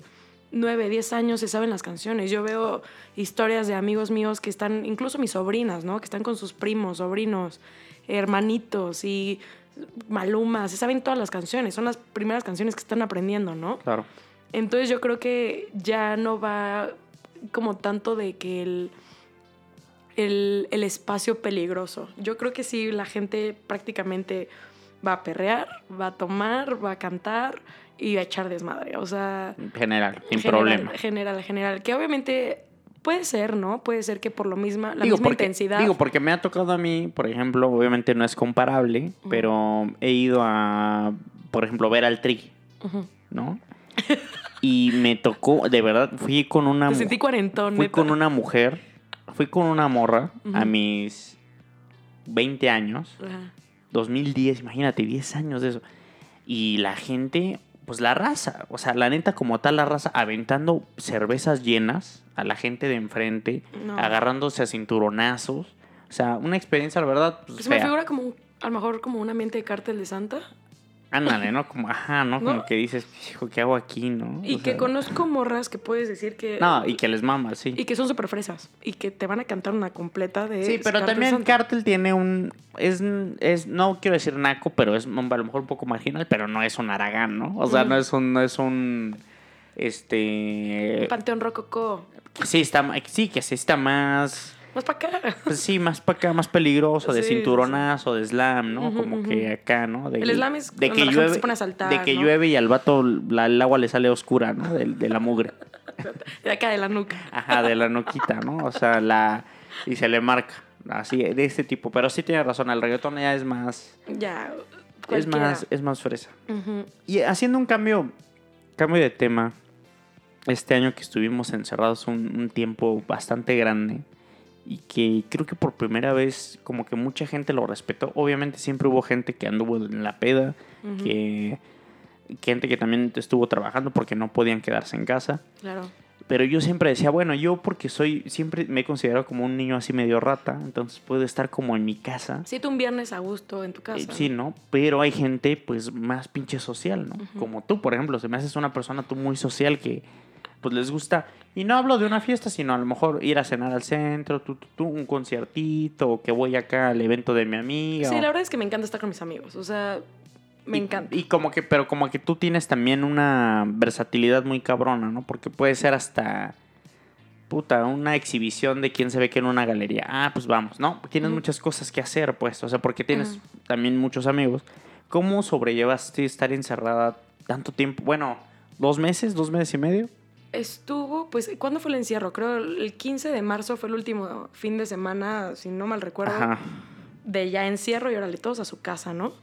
9, 10 años se saben las canciones. Yo veo historias de amigos míos que están, incluso mis sobrinas, ¿no? Que están con sus primos, sobrinos, hermanitos y Maluma, se saben todas las canciones. Son las primeras canciones que están aprendiendo, ¿no? Claro. Entonces yo creo que ya no va como tanto de que el, el, el espacio peligroso. Yo creo que sí, la gente prácticamente va a perrear, va a tomar, va a cantar y a echar desmadre. O sea, General, sin general, problema. General, general. Que obviamente puede ser, ¿no? Puede ser que por lo misma, la digo, misma porque, intensidad. Digo, porque me ha tocado a mí, por ejemplo, obviamente no es comparable, pero he ido a, por ejemplo, ver al Tri. ¿no? Y me tocó, de verdad, fui con una Te sentí cuarentón, fui neta. con una mujer, fui con una morra a mis 20 años, Ajá. 2010, imagínate, 10 años de eso. Y la gente, pues la raza, o sea, la neta como tal la raza aventando cervezas llenas a la gente de enfrente, No. agarrándose a cinturonazos. O sea, una experiencia, la verdad, pues, Pues me fea. figura como, a lo mejor como un ambiente de cártel de Santa. Ándale, ¿no? Como, ajá, ¿no? Como ¿No? que dices, hijo, ¿qué hago aquí, no? Y O que sea, conozco morras que puedes decir que... No, y que les mama, sí. Y que son súper fresas. Y que te van a cantar una completa de... Sí, pero Cartel también. Cartel tiene un. Es, es. No quiero decir naco, pero es a lo mejor un poco marginal, pero no es un Aragán, ¿no? O sea, no es un. No es un. Este. Un Panteón Rococó. Sí, está, sí, que sí está más. Más para acá. Pues sí, más para acá, más peligroso, de Sí, sí, cinturonazo, de slam, ¿no? Como que acá, ¿no? De El slam es de que la gente llueve, se pone a saltar, De que ¿no? llueve y al vato la- el agua le sale oscura, ¿no? De, de la mugre. *laughs* De acá de la nuca. Ajá, de la nuquita, ¿no? O sea, la. Y se le marca. Así, de este tipo. Pero sí tiene razón, el reggaetón ya es más. Ya. Es más, es más fresa. Y haciendo un cambio, cambio de tema, este año que estuvimos encerrados un, un tiempo bastante grande y que creo que por primera vez como que mucha gente lo respetó. Obviamente siempre hubo gente que anduvo en la peda, que gente que también estuvo trabajando porque no podían quedarse en casa. Claro. Pero yo siempre decía, bueno, yo porque soy, siempre me he considerado como un niño así medio rata, entonces puedo estar como en mi casa. Sí, tú un viernes a gusto en tu Eh, casa. Sí, ¿no? Pero hay gente, pues, más pinche social, ¿no? Como tú, por ejemplo, se me haces una persona tú muy social que, pues, les gusta. Y no hablo de una fiesta, sino a lo mejor ir a cenar al centro, tú, tú, tú, un conciertito, o que voy acá al evento de mi amiga. Sí, o- la verdad es que me encanta estar con mis amigos. O sea, me y- encanta. Y como que, pero como que tú tienes también una versatilidad muy cabrona, ¿no? Porque puede ser hasta puta, una exhibición de quién se ve que en una galería. Ah, pues vamos, ¿no? Tienes muchas cosas que hacer, pues, o sea, porque tienes también muchos amigos. ¿Cómo sobrellevaste estar encerrada tanto tiempo? Bueno, dos meses, dos meses y medio. Estuvo, pues, ¿cuándo fue el encierro? Creo el 15 de marzo fue el último fin de semana, si no mal recuerdo, Ajá. de ya encierro y órale, todos a su casa, ¿no?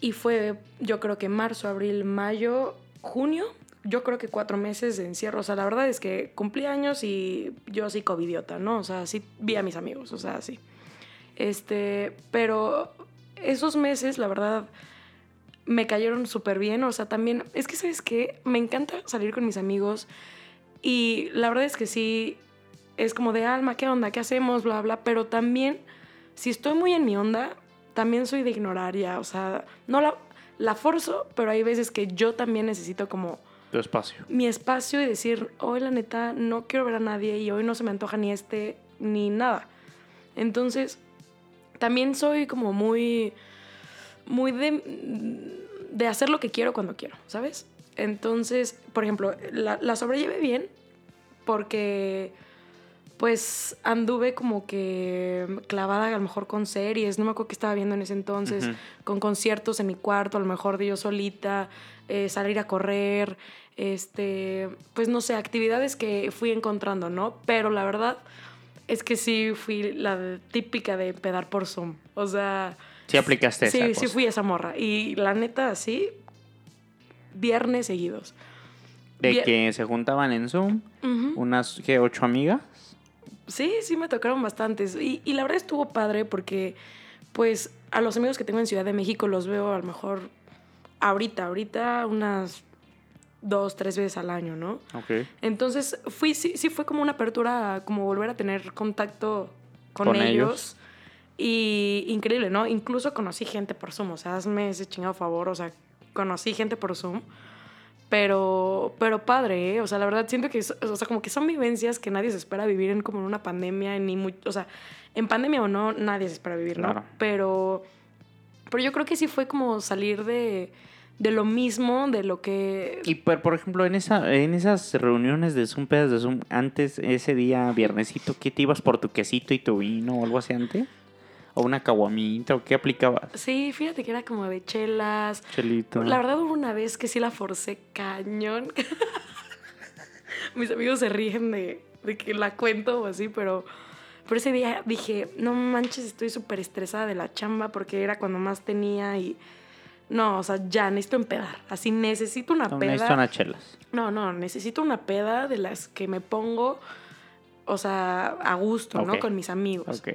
Y fue, yo creo que marzo, abril, mayo, junio, yo creo que cuatro meses de encierro. O sea, la verdad es que cumplí años y yo así covidiota, ¿no? O sea, sí vi a mis amigos, o sea, sí. Este, pero esos meses, la verdad, me cayeron súper bien. O sea, también, es que, ¿sabes qué? Me encanta salir con mis amigos y la verdad es que sí, es como de alma, ¿qué onda? ¿Qué hacemos? Bla, bla. Pero también, si estoy muy en mi onda, también soy de ignorar ya. O sea, no la, la forzo, pero hay veces que yo también necesito como Tu espacio. mi espacio y decir, hoy la neta no quiero ver a nadie y hoy no se me antoja ni este ni nada. Entonces, también soy como muy, muy de, de hacer lo que quiero cuando quiero, ¿sabes? Entonces, por ejemplo, la, la sobrellevé bien porque pues anduve como que clavada a lo mejor con series, no me acuerdo qué estaba viendo en ese entonces, con conciertos en mi cuarto, a lo mejor de yo solita, eh, salir a correr, este, pues no sé, actividades que fui encontrando, ¿no? Pero la verdad es que sí fui la típica de pedar por Zoom, o sea... Sí aplicaste Sí, esa sí cosa. fui esa morra. Y la neta, sí, viernes seguidos. De Bien. que se juntaban en Zoom, unas, ¿qué? ¿Ocho amigas? Sí, sí me tocaron bastantes. Y, y la verdad estuvo padre porque, pues, a los amigos que tengo en Ciudad de México los veo a lo mejor ahorita, ahorita unas dos, tres veces al año, ¿no? Ok. Entonces, fui, sí, sí fue como una apertura, como volver a tener contacto con, Con ellos. ellos. Y increíble, ¿no? Incluso conocí gente por Zoom, o sea, hazme ese chingado favor, o sea, conocí gente por Zoom. Pero, pero padre, ¿eh? O sea, la verdad siento que, o sea, como que son vivencias que nadie se espera vivir en como en una pandemia, ni muy, o sea, en pandemia o no, nadie se espera vivir, ¿no? Claro. Pero, pero yo creo que sí fue como salir de, de lo mismo, de lo que... Y por, por ejemplo, en esa, en esas reuniones de Zoom, pedas de Zoom, antes, ese día, viernesito, ¿qué te ibas por tu quesito y tu vino o algo así antes? ¿O una caguamita o qué aplicabas? Sí, fíjate que era como de chelas. Chelito. La verdad hubo una vez que sí la forcé cañón. *laughs* Mis amigos se ríen de, de que la cuento o así, pero, pero ese día dije, no manches, estoy súper estresada de la chamba porque era cuando más tenía y... No, o sea, ya necesito empedar. Así necesito una No, peda. necesito unas chelas. No, no, necesito una peda de las que me pongo, o sea, a gusto, ¿no? Con mis amigos. Ok.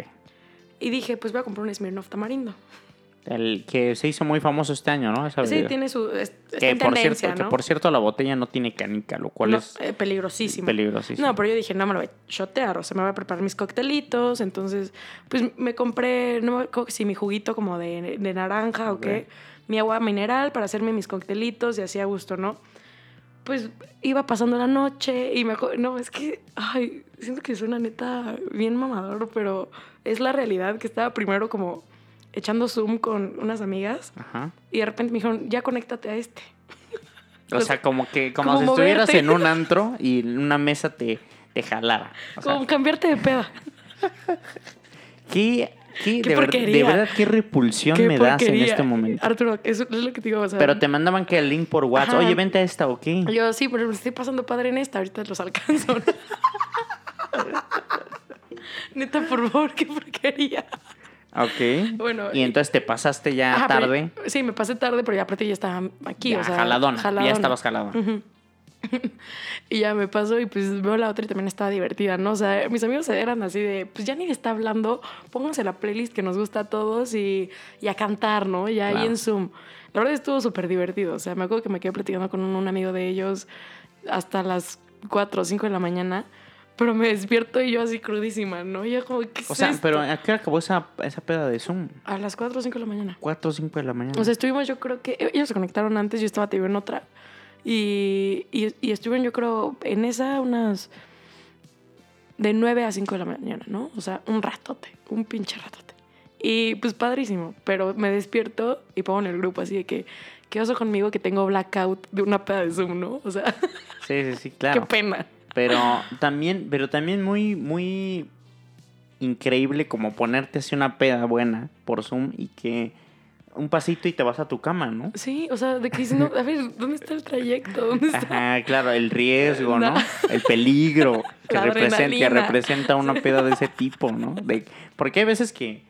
Y dije, pues voy a comprar un Smirnoff Tamarindo. El que se hizo muy famoso este año, ¿no? Esa Sí, tiene su... es- que por, cierto, ¿no? que por cierto la botella no tiene canica, lo cual No, es eh, peligrosísimo. peligrosísimo. No, pero yo dije, no me lo voy a shotear, o sea, me voy a preparar mis coctelitos. Entonces, pues me compré, no me acuerdo si mi juguito como de, de naranja o qué, mi agua mineral para hacerme mis coctelitos y así a gusto, ¿no? Pues iba pasando la noche y me acuerdo, no, es que, ay, siento que suena neta bien mamador, pero es la realidad que estaba primero como echando Zoom con unas amigas Ajá. y de repente me dijeron, ya conéctate a este. O sea, como que como, Como si estuvieras en un antro y en una mesa te, te jalara. O sea, Como cambiarte de peda. ¿qué, qué, Qué de, ver- de verdad, qué repulsión Qué me das en porquería. este momento? Arturo, eso es lo que te digo. O sea, Pero te mandaban que el link por WhatsApp. Ajá. Oye, vente a esta, ¿o qué? Yo sí, pero estoy pasando padre en esta, ahorita los alcanzo. *laughs* Neta, por favor, qué porquería. Ok. Bueno, y entonces te pasaste ya Ajá, pero- tarde. sí, me pasé tarde, pero ya aparte ya estaba aquí. Ya, o sea, jaladona, ya jaladona. estabas jaladona. Ujú. *laughs* y ya me pasó y pues veo la otra y también estaba divertida, ¿no? O sea, mis amigos eran así de, pues ya ni está hablando, pónganse la playlist que nos gusta a todos y, y a cantar, ¿no? Ya ahí en Zoom. La verdad estuvo súper divertido, o sea, me acuerdo que me quedé platicando con un, un amigo de ellos hasta las 4 o 5 de la mañana, pero me despierto y yo así crudísima, ¿no? Y yo como, ¿qué es O sea, esto? pero ¿a qué hora acabó esa, esa peda de Zoom? A las 4 o 5 de la mañana. 4 o 5 de la mañana. O sea, estuvimos, yo creo que ellos se conectaron antes, yo estaba TV en otra. Y, y, y estuvieron, yo creo, en esa unas de 9 a 5 de la mañana, ¿no? O sea, un ratote, un pinche ratote. Y pues padrísimo, pero me despierto y pongo en el grupo así de que, ¿qué oso conmigo que tengo blackout de una peda de Zoom, ¿no? O sea, *laughs* sí, sí, sí, claro. qué pena. Pero también, pero también muy, muy increíble como ponerte así una peda buena por Zoom y que un pasito y te vas a tu cama, ¿no? Sí, o sea, de que dices, no, a ver, ¿dónde está el trayecto? ¿Dónde está? Ajá, claro, el riesgo, ¿no? El peligro *laughs* que, representa, que representa una peda de ese tipo, ¿no? De, porque hay veces que,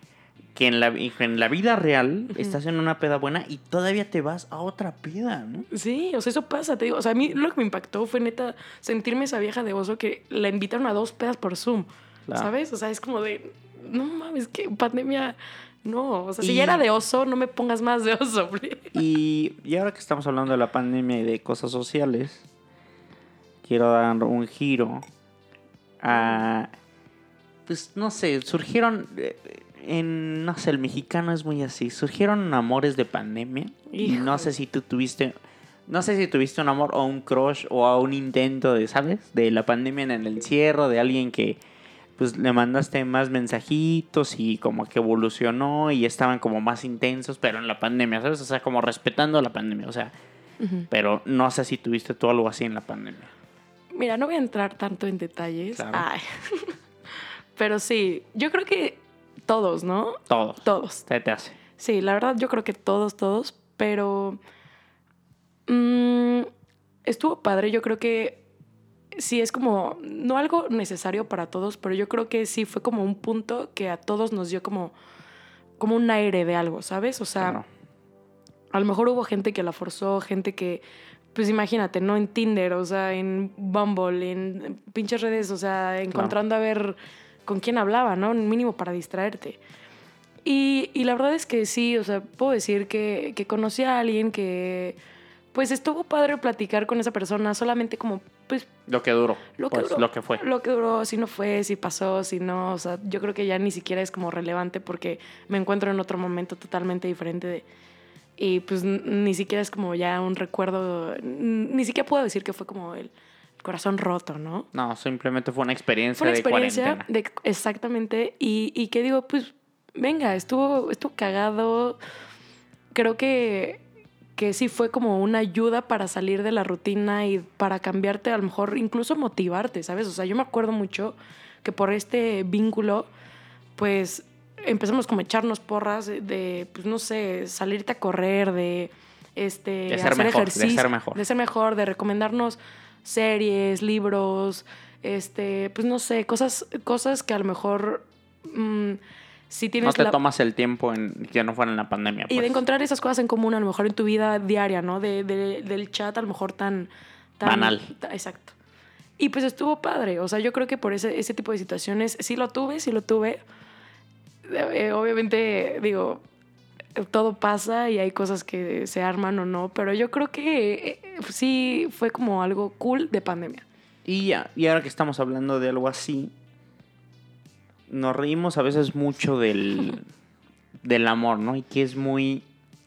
que en, la, en la vida real estás en una peda buena y todavía te vas a otra peda, ¿no? Sí, o sea, eso pasa, te digo. O sea, a mí lo que me impactó fue neta sentirme esa vieja de oso que la invitaron a dos pedas por Zoom. Claro. ¿Sabes? O sea, es como de, no mames, que pandemia. No, o sea, si ya era de oso, no me pongas más de oso. *laughs* Y, y ahora que estamos hablando de la pandemia y de cosas sociales, quiero dar un giro a... Pues no sé, surgieron... eh, En, no sé, el mexicano es muy así. Surgieron amores de pandemia. Y no sé si tú tuviste... No sé si tuviste un amor o un crush o a un intento de, ¿sabes? De la pandemia en el encierro, de alguien que pues le mandaste más mensajitos y como que evolucionó y estaban como más intensos, pero en la pandemia, ¿sabes? O sea, como respetando la pandemia, o sea, pero no sé si tuviste tú algo así en la pandemia. Mira, no voy a entrar tanto en detalles. Claro. Ay. *laughs* Pero sí, yo creo que todos, ¿no? Todos. Todos. Se te hace. Sí, la verdad yo creo que todos, todos, pero mm, estuvo padre, yo creo que sí es como, no algo necesario para todos, pero yo creo que sí fue como un punto que a todos nos dio como, como un aire de algo, ¿sabes? O sea, Claro. a lo mejor hubo gente que la forzó, gente que, pues imagínate, ¿no? En Tinder, o sea, en Bumble, en pinches redes, o sea, encontrando a ver con quién hablaba, ¿no? Mínimo para distraerte. Y, y la verdad es que sí, o sea, puedo decir que, que conocí a alguien que, pues estuvo padre platicar con esa persona, solamente como, pues, Lo que duró. lo que pues, duró. lo que fue. Lo que duró, si no fue, si pasó, si no, o sea, yo creo que ya ni siquiera es como relevante porque me encuentro en otro momento totalmente diferente de... Y pues ni siquiera es como ya un recuerdo, ni siquiera puedo decir que fue como el corazón roto, ¿no? No, simplemente fue una experiencia Fue una de experiencia cuarentena. de exactamente y, y que digo, pues venga, estuvo, estuvo cagado. Creo que, que sí fue como una ayuda para salir de la rutina y para cambiarte, a lo mejor incluso motivarte, ¿sabes? O sea, yo me acuerdo mucho que por este vínculo, pues empezamos como a echarnos porras de, pues no sé, salirte a correr, de este De ser hacer mejor, de ejercicio, ser mejor. de ser mejor, de recomendarnos series, libros, este, pues no sé, cosas, cosas que a lo mejor mm, si No tienes te la- tomas el tiempo en que no fuera en la pandemia. y de pues. encontrar esas cosas en común a lo mejor en tu vida diaria, ¿no? De, de- del chat a lo mejor tan... tan Banal. exacto. Y pues estuvo padre, o sea, yo creo que por ese, ese tipo de situaciones sí lo tuve, sí lo tuve. Eh, obviamente, digo, todo pasa y hay cosas que se arman o no, pero yo creo que eh, sí fue como algo cool de pandemia. Y, ya, y ahora que estamos hablando de algo así, nos reímos a veces mucho del, *laughs* del amor, ¿no? Y que es muy...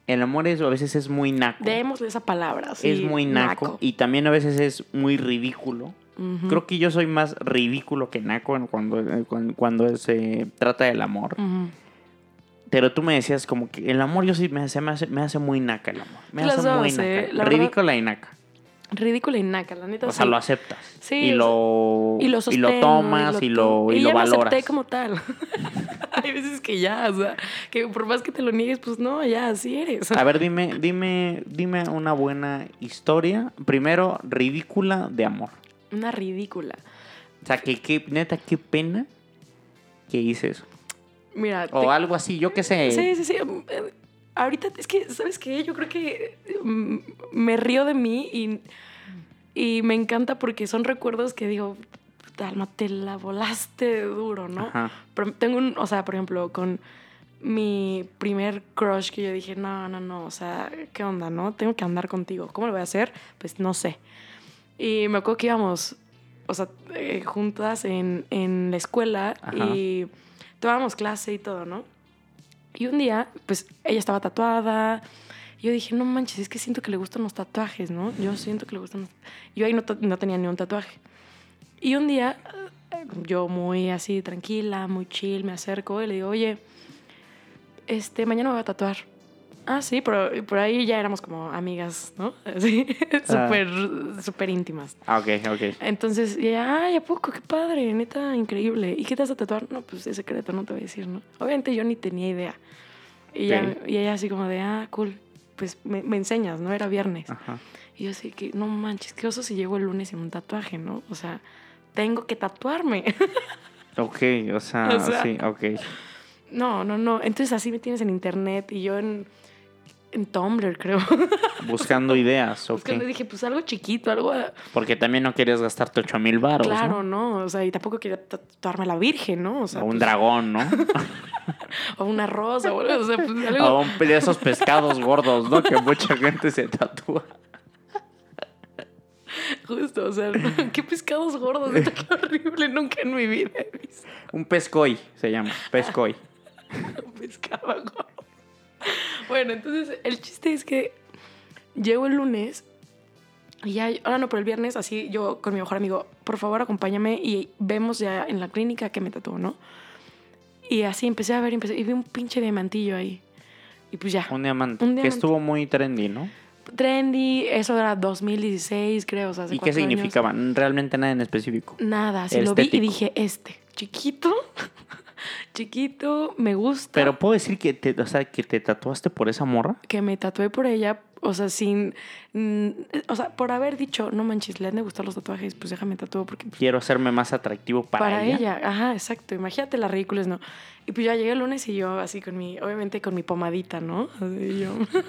El amor es, a veces es muy naco. Démosle esa palabra. sí, es muy naco, Y también a veces es muy ridículo. Creo que yo soy más ridículo que naco cuando, en cuando, cuando se trata del amor. Pero tú me decías como que el amor yo sí me hace, me hace, me hace muy naca el amor. Me Las hace muy dos, eh, naca. la verdad- Ridícula y naca. Ridícula y naca, la neta. O sea, sí. lo aceptas. Sí, y, lo, y lo y lo tomas y lo, y y lo ya lo valoras. acepté como tal. *laughs* Hay veces que ya, o sea, que por más que te lo niegues, pues no, ya así eres. A ver, dime, dime, dime una buena historia. Primero, ridícula de amor. Una ridícula. O sea, que, que neta, qué pena que hice eso. Mira, O te- algo así, yo qué sé. sí, sí, sí. Ahorita es que, ¿sabes qué? Yo creo que mm, me río de mí y, y me encanta porque son recuerdos que digo, "Puta, Alma, te la volaste duro, ¿no? Ajá. Pero tengo un, o sea, por ejemplo, con mi primer crush que yo dije, no, no, no, o sea, ¿qué onda, no? Tengo que andar contigo. ¿Cómo lo voy a hacer? Pues no sé. Y me acuerdo que íbamos, o sea, eh, juntas en, en la escuela Ajá. y tomábamos clase y todo, ¿no? Y un día, pues ella estaba tatuada. Yo dije, no manches, es que siento que le gustan los tatuajes, ¿no? Yo siento que le gustan los... Yo ahí no, no tenía ni un tatuaje. Y un día, yo muy así, tranquila, muy chill, me acerco y le digo, oye, este, mañana me voy a tatuar. Ah, sí, pero por ahí ya éramos como amigas, ¿no? *laughs* Así, súper, súper íntimas. Ah, ok, ok. Entonces, y ella, ay, ¿a poco? Qué padre, neta, increíble. ¿Y qué te vas a tatuar? No, pues es secreto, no te voy a decir, ¿no? Obviamente yo ni tenía idea. Y, ella, y ella así como de, ah, cool, pues me, me enseñas, ¿no? Era viernes. Ajá. Y yo así que, no manches, qué oso si llego el lunes sin un tatuaje, ¿no? O sea, tengo que tatuarme. *laughs* Ok, o sea, *laughs* O sea, sí, ok. no, no, no. Entonces así me tienes en internet y yo en, en Tumblr, creo. Buscando ideas, *laughs* ok. Buscando, dije, pues algo chiquito, algo... Porque también no querías gastarte 8 mil baros, Claro, ¿no? ¿no? O sea, y tampoco quería tatuarme a la Virgen, ¿no? O sea, O un pues, dragón, ¿no? *laughs* o una rosa, o algo, o sea, pues *laughs* o un de esos pescados gordos, ¿no? Que mucha gente se tatúa. Justo, o sea, qué pescados gordos, neta, qué horrible, nunca en mi vida he visto Un pescoy se llama, pescoy. un pescado gordo. Bueno, entonces el chiste es que llego el lunes y ya, ahora no, pero el viernes, así yo con mi mejor amigo, por favor acompáñame y vemos ya en la clínica que me tatuó, ¿no? Y así empecé a ver, empecé, y vi un pinche diamantillo ahí. Y pues ya. Un diamante. Un Que estuvo muy trendy, ¿no? Trendy, eso era 2016, creo. O sea, hace ¿Y qué cuatro años. significaba? Realmente nada en específico. Nada, así lo vi y dije, este, chiquito, *laughs* chiquito, me gusta. Pero puedo decir que te, o sea, que te tatuaste por esa morra. que me tatué por ella, o sea, sin, mm, o sea, por haber dicho, no manches, le han de gustar los tatuajes, pues déjame tatuar porque pues, Quiero hacerme más atractivo para, para, ella. ella. Ajá, exacto, imagínate las ridículas, ¿no? Y pues ya llegué el lunes y yo así con mi, obviamente con mi pomadita, ¿no? Así yo. *laughs*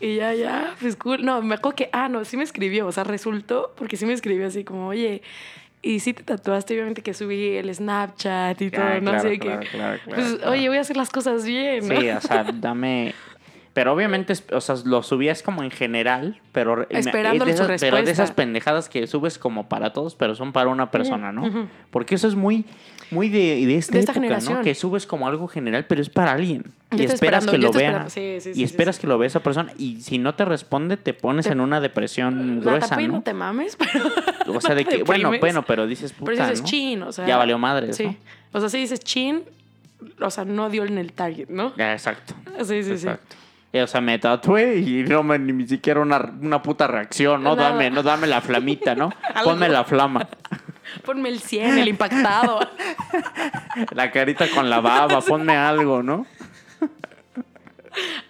Y ya, ya, pues cool. No, me acuerdo que, ah, no, sí me escribió, o sea, resultó, porque sí me escribió así como, oye, y sí te tatuaste, obviamente que subí el Snapchat y todo, Ah, no claro, sé claro, qué. claro, Pues, oye, voy a hacer las cosas bien, ¿no? Sí, o sea, dame. Pero obviamente, o sea, lo subías como en general, pero. Esperando es de esas- Pero de esas pendejadas que subes como para todos, pero son para una persona, ¿no? Porque eso es muy, muy de, de esta, De esta época, generación. ¿no? Que subes como algo general, pero es para alguien. Yo y esperas que lo vea. Sí, sí, sí, y sí, esperas sí. que lo vea esa persona. Y si no te responde, te pones Te- en una depresión No, gruesa, ¿no? no te mames, *laughs* pero. O sea, de *laughs* que, bueno, bueno, pero dices puta, Pero dices ¿no? chin, o sea. Ya valió madres, Sí. ¿no? O sea, sí dices chin, o sea, no dio en el target, ¿no? Exacto. Sí, sí, sí. Exacto. Y, o sea, me tatué y no me, ni siquiera una, una puta reacción, ¿no? Nada. Dame, no dame la flamita, ¿no? *laughs* Ponme la flama. Ponme el 100, el impactado. *laughs* La carita con la baba, ponme algo, ¿no?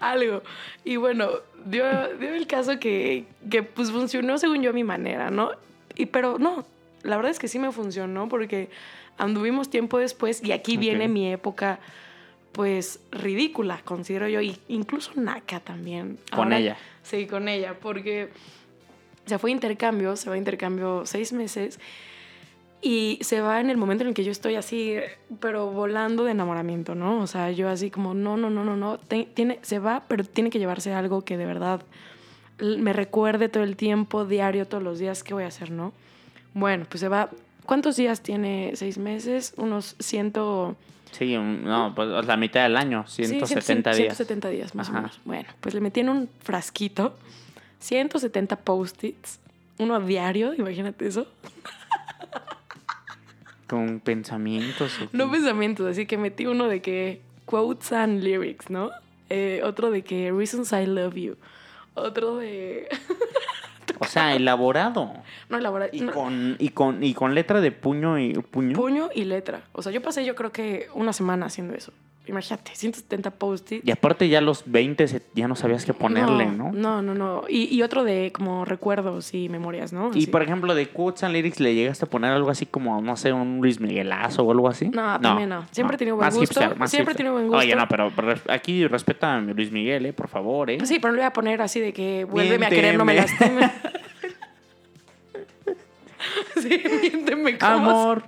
algo. Y bueno, dio, dio el caso que, que pues funcionó según yo a mi manera, ¿no? Y pero no, la verdad es que sí me funcionó porque anduvimos tiempo después y aquí Ok. viene mi época pues ridícula, considero yo, y incluso naca también. Con ella. Sí, con ella, porque se fue a intercambio, se va a intercambio seis meses y se va en el momento en el que yo estoy así, pero volando de enamoramiento, ¿no? O sea, yo así como, no, no, no, no, no, tiene, se va, pero tiene que llevarse algo que de verdad me recuerde todo el tiempo, diario, todos los días, ¿qué voy a hacer, no? Bueno, pues se va. ¿Cuántos días tiene seis meses? Unos ciento... Sí, un- no, pues la mitad del año, sí, 170 días. 170 días, más Ajá. o menos. Bueno, pues le metí en un frasquito 170 post-its, uno a diario, imagínate eso. Con pensamientos. No pensamientos, así que metí uno de que quotes and lyrics, ¿no? Eh, otro de que reasons I love you. Otro de... *laughs* O sea, elaborado. no, la verdad... Y no, con, y con, y con letra de puño y puño. Puño y letra. O sea, yo pasé yo creo que una semana haciendo eso. Imagínate, 170 post-its. Y aparte ya los 20 se- ya no sabías qué ponerle, ¿no? No, no, no. Y, y otro de como recuerdos y memorias, ¿no? Y por ejemplo, de Quotes and Lyrics le llegaste a poner algo así como, no sé, un Luis Miguelazo o algo así. No, también no. Siempre he tenido buen Más gusto. hipster, más Siempre he hipster. tenido buen gusto. Oye, no, pero, pero aquí respeta a mi Luis Miguel, ¿eh? Por favor, ¿eh? Sí, pero no le voy a poner así de que vuélveme a querer, no me *laughs* Miénteme. lastime. *laughs* sí, miénteme como Amor,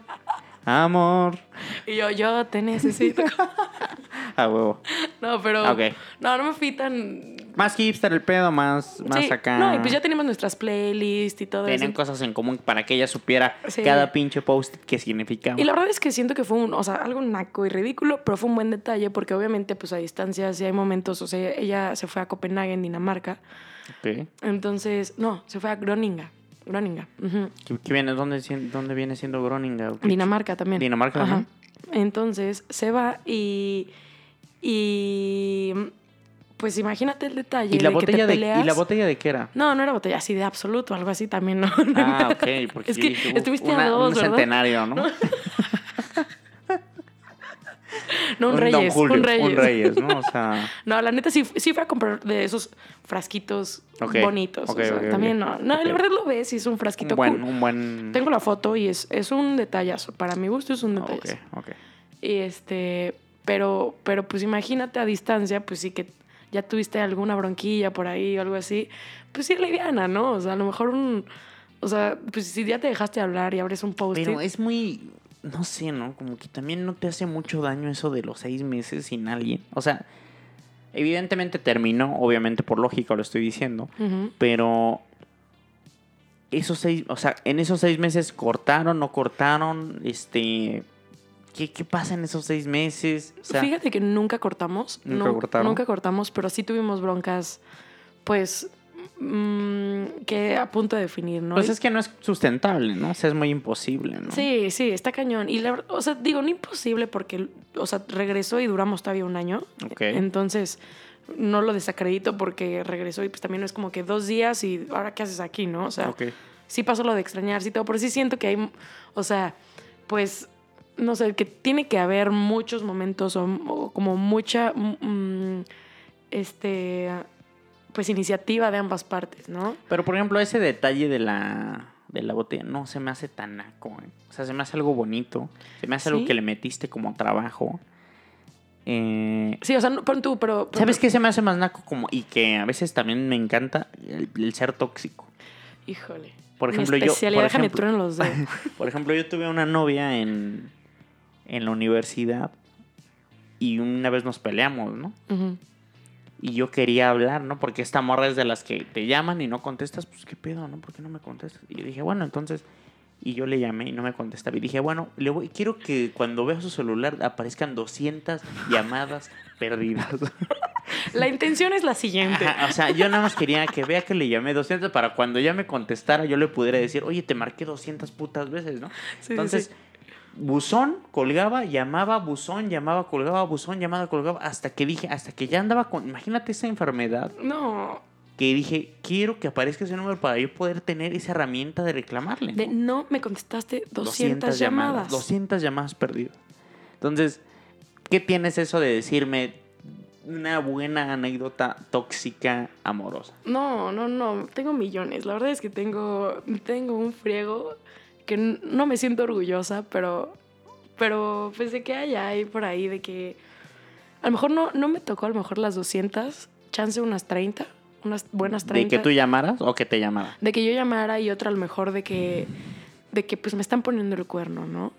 amor. Y yo, yo te necesito. *laughs* A huevo. No, pero. Ok. No, no me fui tan. Más hipster el pedo, más, más Sí, acá. No, y pues ya tenemos nuestras playlists y todo Tienen eso. cosas en común para que ella supiera Sí. cada pinche post qué significaba. Y la verdad es que siento que fue un, o sea, algo naco y ridículo, pero fue un buen detalle porque obviamente pues a distancia sí hay momentos, o sea, ella se fue a Copenhague, en Dinamarca, Ok. entonces, no, se fue a Groninga, Groninga. ¿Qué, qué viene? ¿Dónde, ¿Dónde viene siendo Groninga? Dinamarca también. Dinamarca Ajá. también. Entonces se va y Y pues imagínate el detalle. ¿Y la, de que te botella de, ¿Y la botella de qué era? No, no era botella así de absoluto, algo así también, ¿no? Ah, ok. Porque *laughs* Es que dije, estuviste a una- dos, un ¿verdad? centenario, ¿no? *laughs* No, *laughs* un, Reyes, Julio, un Reyes. Un Reyes, ¿no? O sea, *laughs* No, la neta sí, sí fue a comprar de esos frasquitos Ok, bonitos. o ok, sea, ok, ok. también no. No, Ok. la verdad lo ves y es un frasquito un buen, cool. un buen... Tengo la foto y es, es un detallazo. Para mi gusto es un Ok, detallazo. ok. Y este, pero, pero pues imagínate a distancia, pues sí que ya tuviste alguna bronquilla por ahí o algo así, pues sí liviana, ¿no? O sea, a lo mejor un, o sea, pues si ya te dejaste hablar y abres un post Pero es muy, no sé, ¿no? Como que también no te hace mucho daño eso de los seis meses sin alguien. O sea, evidentemente terminó, obviamente por lógica lo estoy diciendo, pero esos seis, o sea, en esos seis meses cortaron, no cortaron, este, ¿qué, qué pasa en esos seis meses? O sea, Fíjate que nunca cortamos. ¿Nunca nun- cortaron? Nunca cortamos, pero sí tuvimos broncas, pues, mm, que a punto de definir, ¿no? pues es que no es sustentable, ¿no? O sea, es muy imposible, ¿no? Sí, sí, está cañón. Y la, o sea, digo, no imposible porque, o sea, regresó y duramos todavía un año. Ok. Entonces, no lo desacredito porque regresó y pues también no es como que dos días y ahora qué haces aquí, ¿no? O sea, Ok. sí pasó lo de extrañarse y todo, pero sí siento que hay, o sea, pues, no sé, que tiene que haber muchos momentos o, o como mucha, mm, este, pues iniciativa de ambas partes, ¿no? Pero por ejemplo, ese detalle de la, de la botella no se me hace tan naco. ¿eh? O sea, se me hace algo bonito. Se me hace algo que le metiste como trabajo. Eh, Sí, o sea, no, pon tú, pero... ¿Sabes qué se me hace más naco? Como, y que a veces también me encanta el, el ser tóxico. Híjole. Por Mi ejemplo, yo. especialidad, Por ejemplo, trueno los dedos. *laughs* por ejemplo, yo tuve una novia en, en la universidad y una vez nos peleamos, ¿no? Ujú. Y yo quería hablar, ¿no? Porque esta morra es de las que te llaman y no contestas, pues qué pedo, ¿no? ¿Por qué no me contestas? Y yo dije, bueno, entonces, y yo le llamé y no me contestaba. Y dije, bueno, le voy, quiero que cuando vea su celular aparezcan 200 llamadas perdidas. *laughs* La intención es la siguiente. Ajá, o sea, yo nada más quería que vea que le llamé 200 para cuando ya me contestara yo le pudiera decir, oye, te marqué 200 putas veces, ¿no? sí, Entonces, sí. Buzón, colgaba, llamaba, buzón, llamaba, colgaba, buzón, llamaba, colgaba, hasta que dije, hasta que ya andaba con, imagínate esa enfermedad, No, que dije, quiero que aparezca ese número para yo poder tener esa herramienta de reclamarle. de ¿no? me contestaste 200, llamadas. 200 llamadas perdidas. Entonces, ¿qué tienes eso de decirme una buena anécdota tóxica amorosa? No, no, no, tengo millones. La verdad es que tengo, tengo un friego que no me siento orgullosa, pero, pero pues de que hay ahí por ahí, de que a lo mejor no, no me tocó a lo mejor las 200, chance unas 30, unas buenas 30. ¿De que tú llamaras o que te llamara? de que yo llamara y otra a lo mejor de que, de que pues me están poniendo el cuerno, ¿no?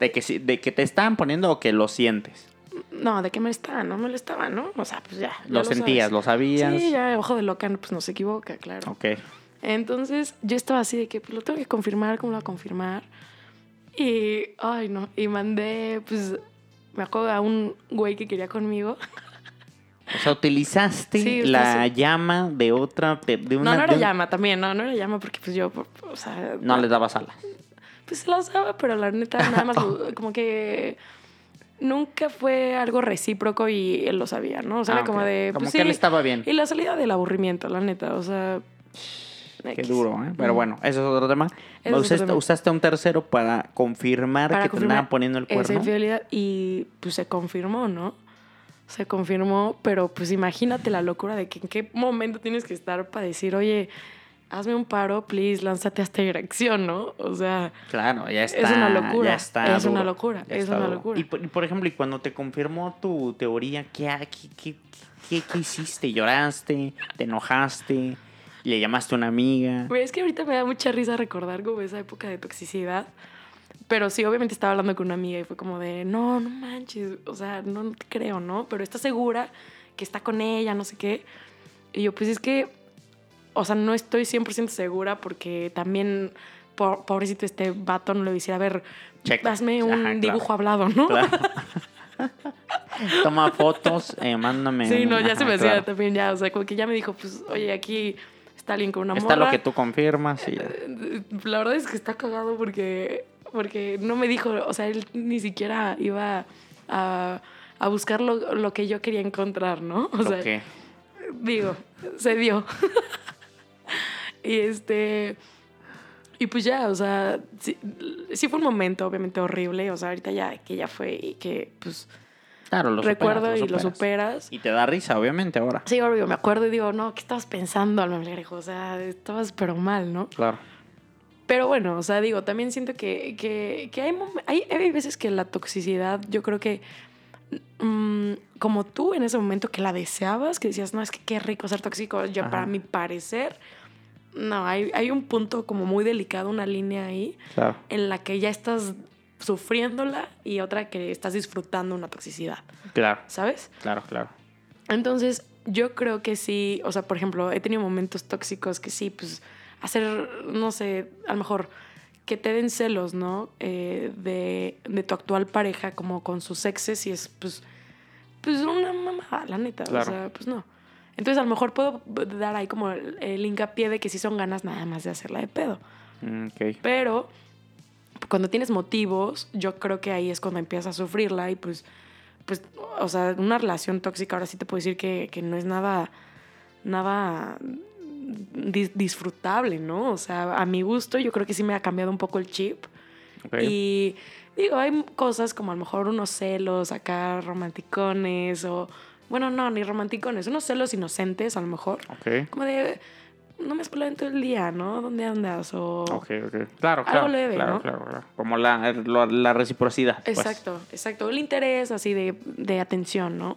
De que, sí- de que te están poniendo o que lo sientes. No, de que me estaban, no me lo estaban, ¿no? O sea, pues ya. ya Lo, sentías, sabes. lo sabías. Sí, ya, ojo de loca, pues no se equivoca, claro. Ok. Entonces yo estaba así de que pues, lo tengo que confirmar, ¿cómo lo voy a confirmar? Y, ay, no, y mandé, pues, me acuerdo a un güey que quería conmigo. O sea, utilizaste Sí, la llama de otra. De, de una, no, no era llama también, no, no era llama porque pues yo, o sea... No le dabas alas. Pues se la usaba, pero la neta nada más *laughs* como que nunca fue algo recíproco y él lo sabía, ¿no? O sea, Ah, era como ok. de... Como pues, que él estaba bien. Y la salida del aburrimiento, la neta, o sea... Qué duro, ¿eh? Pero bueno, eso es otro tema. es otro usaste, tema. usaste un tercero para confirmar Para que te confirmar andaban poniendo el Esa cuerno. infidelidad y pues se confirmó, ¿no? Se confirmó, pero pues imagínate la locura de que en qué momento tienes que estar para decir, oye, hazme un paro, please, lánzate a esta dirección, ¿no? O sea, Claro, ya está. Es una locura, ya está es una locura, es una duro. locura. Y por, y por ejemplo, y cuando te confirmó tu teoría, ¿qué, qué, qué, qué- qué hiciste? ¿Lloraste? ¿Te enojaste? ¿Le llamaste a una amiga? güey, es que ahorita me da mucha risa recordar como esa época de toxicidad. Pero sí, obviamente estaba hablando con una amiga y fue como de, no, no manches, o sea, no, no te creo, ¿no? Pero está segura que está con ella, no sé qué. Y yo, pues es que, o sea, no estoy 100% segura porque también, po- pobrecito este vato, no le hiciera, a ver, Check. hazme un Ajá, claro. dibujo hablado, ¿no? Claro. *laughs* Toma fotos, eh, mándame. Sí, no, ya Ajá, se me hacía claro. también ya, o sea, como que ya me dijo, pues, oye, aquí está alguien con una Está lo morra. que tú confirmas y... La verdad es que está cagado porque, porque no me dijo, o sea, él ni siquiera iba a, a buscar lo, lo que yo quería encontrar, ¿no? O sea, que- digo, se dio. *laughs* y este. Y pues ya, o sea, sí, sí fue un momento obviamente horrible. O sea, ahorita ya que ya fue y que pues Claro, lo superas, recuerdo y lo superas. Y te da risa, obviamente, ahora. Sí, obvio, me acuerdo y digo, no, ¿qué estabas pensando, Alma Melgarejo? O sea, estabas pero mal, ¿no? Claro. Pero bueno, o sea, digo, también siento que, que, que hay, hay, hay veces que la toxicidad, yo creo que mm, como tú en ese momento que la deseabas, que decías, no, es que qué rico ser tóxico, yo Ajá. para mi parecer, no, hay, hay un punto como muy delicado, una línea ahí, Claro. en la que ya estás sufriéndola y otra que estás disfrutando una toxicidad, Claro, ¿sabes? claro, claro. Entonces, yo creo que sí, o sea, por ejemplo, he tenido momentos tóxicos que sí, pues, hacer, no sé, a lo mejor que te den celos, ¿no? Eh, de, de tu actual pareja como con sus exes y es, pues, pues una mamada, la neta. Claro. O sea, pues no. Entonces, a lo mejor puedo dar ahí como el, el hincapié de que sí son ganas nada más de hacerla de pedo. Mm, Ok. Pero cuando tienes motivos, yo creo que ahí es cuando empiezas a sufrirla y pues, pues, o sea, una relación tóxica, ahora sí te puedo decir que, que no es nada, nada dis- disfrutable, ¿no? O sea, a mi gusto yo creo que sí me ha cambiado un poco el chip. Y digo, hay cosas como a lo mejor unos celos acá romanticones o, bueno, no, ni romanticones, unos celos inocentes a lo mejor. Ok. Como de, no me spoilen todo el día, ¿no? ¿Dónde andas? O... Ok, ok. Claro, Algo claro. leve, claro, ¿no? claro, claro. Como la, lo- la reciprocidad. pues. Exacto, exacto. El interés así de, de atención, ¿no?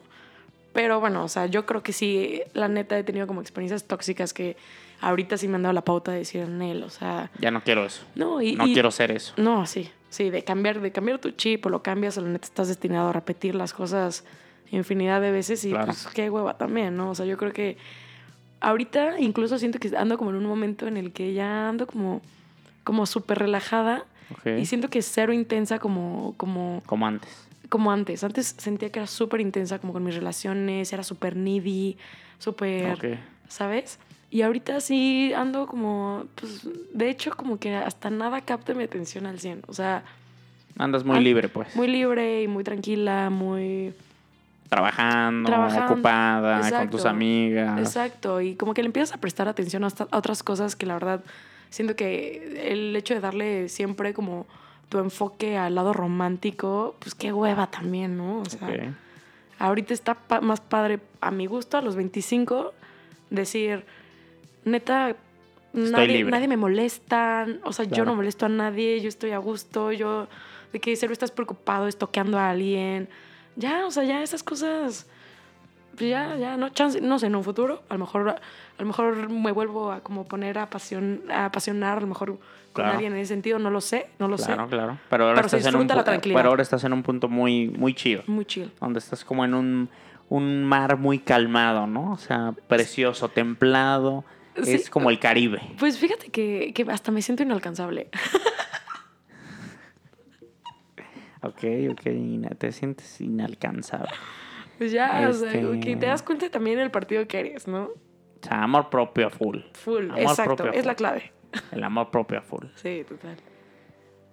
Pero bueno, o sea, yo creo que sí, la neta he tenido como experiencias tóxicas que ahorita sí me han dado la pauta de decir en él, o sea, Ya no quiero eso. no, y... No y- quiero ser eso. No, sí, sí, de cambiar, de cambiar tu chip o lo cambias o la neta estás destinado a repetir las cosas infinidad de veces y Claro. pues qué hueva también, ¿no? O sea, yo creo que ahorita incluso siento que ando como en un momento en el que ya ando como, como súper relajada Ok. y siento que es cero intensa como, como, Como antes. como antes. Antes sentía que era súper intensa como con mis relaciones, era súper needy, súper, Ok. ¿sabes? Y ahorita sí ando como, pues, de hecho como que hasta nada capta mi atención al 100. O sea, Andas muy libre, pues. muy libre y muy tranquila, muy... Trabajando, Trabajando. ocupada, con tus amigas. Exacto, y como que le empiezas a prestar atención a, otras cosas que la verdad siento que el hecho de darle siempre como tu enfoque al lado romántico, pues qué hueva también, ¿no? O sea, ahorita está pa- más padre a mi gusto, a los 25, decir, neta, nadie, nadie me molesta, o sea, yo no molesto a nadie, yo estoy a gusto, yo, de que cero estás preocupado, estoqueando a alguien, ya, o sea, ya esas cosas, pues ya, ya, no, chance, no sé, en un futuro, a lo mejor, a lo mejor me vuelvo a como poner a, pasión, a apasionar, a lo mejor con Claro. alguien en ese sentido, no lo sé, no lo Claro, sé, claro. Pero ahora Pero se estás en un. Pero ahora estás en un punto muy, muy chido. muy chill. Donde estás como en un, un mar muy calmado, ¿no? O sea, precioso, templado. Sí. Es como el Caribe. Pues fíjate que, que hasta me siento inalcanzable. *laughs* Ok, ok. Te sientes inalcanzable. Pues ya, o sea, Este- que te das cuenta también del partido que eres, ¿no? O sea, amor propio a full. Full, Amor exacto, propio es la clave. El amor propio a full. Sí, total.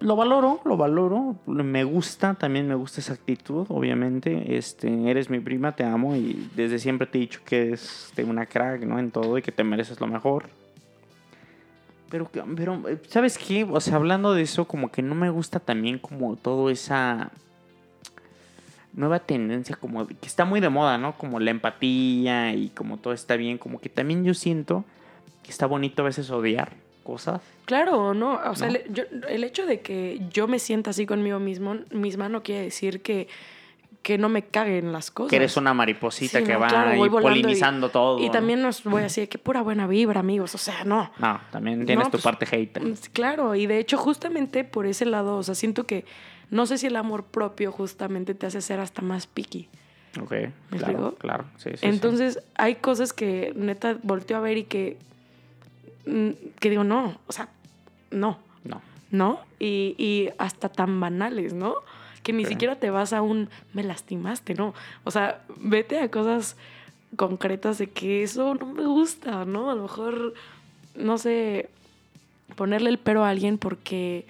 Lo valoro, lo valoro. Me gusta, también me gusta esa actitud, obviamente. Este, eres mi prima, te amo y desde siempre te he dicho que eres una crack, ¿no? En todo y que te mereces lo mejor. Pero, pero, eh, ¿sabes qué? O sea, hablando de eso, como que no me gusta también como todo esa nueva tendencia, como que está muy de moda, ¿no? Como la empatía y como todo está bien. Como que también yo siento que está bonito a veces odiar cosas. Claro, no, o sea, ¿No? El, yo- el hecho de que yo me sienta así conmigo mismo, misma no quiere decir que, que no me caguen las cosas. Que eres una mariposita Sí, que no, va claro, ahí y- polinizando todo. Y también no os voy a decir que pura buena vibra, amigos, o sea, no. No, también tienes No, tu pues, parte hater. Mm, Claro, y de hecho justamente por ese lado, o sea, siento que no sé si el amor propio justamente te hace ser hasta más picky. Ok, ¿Me claro, claro. Sí, sí, sí. Entonces, hay cosas que neta volteo a ver y que mm, que digo, no, o sea, no, No. ¿no? Y, y hasta tan banales, ¿no? Que ni siquiera te vas a un me lastimaste, ¿no? O sea, vete a cosas concretas de que eso no me gusta, ¿no? A lo mejor, no sé, ponerle el pero a alguien porque,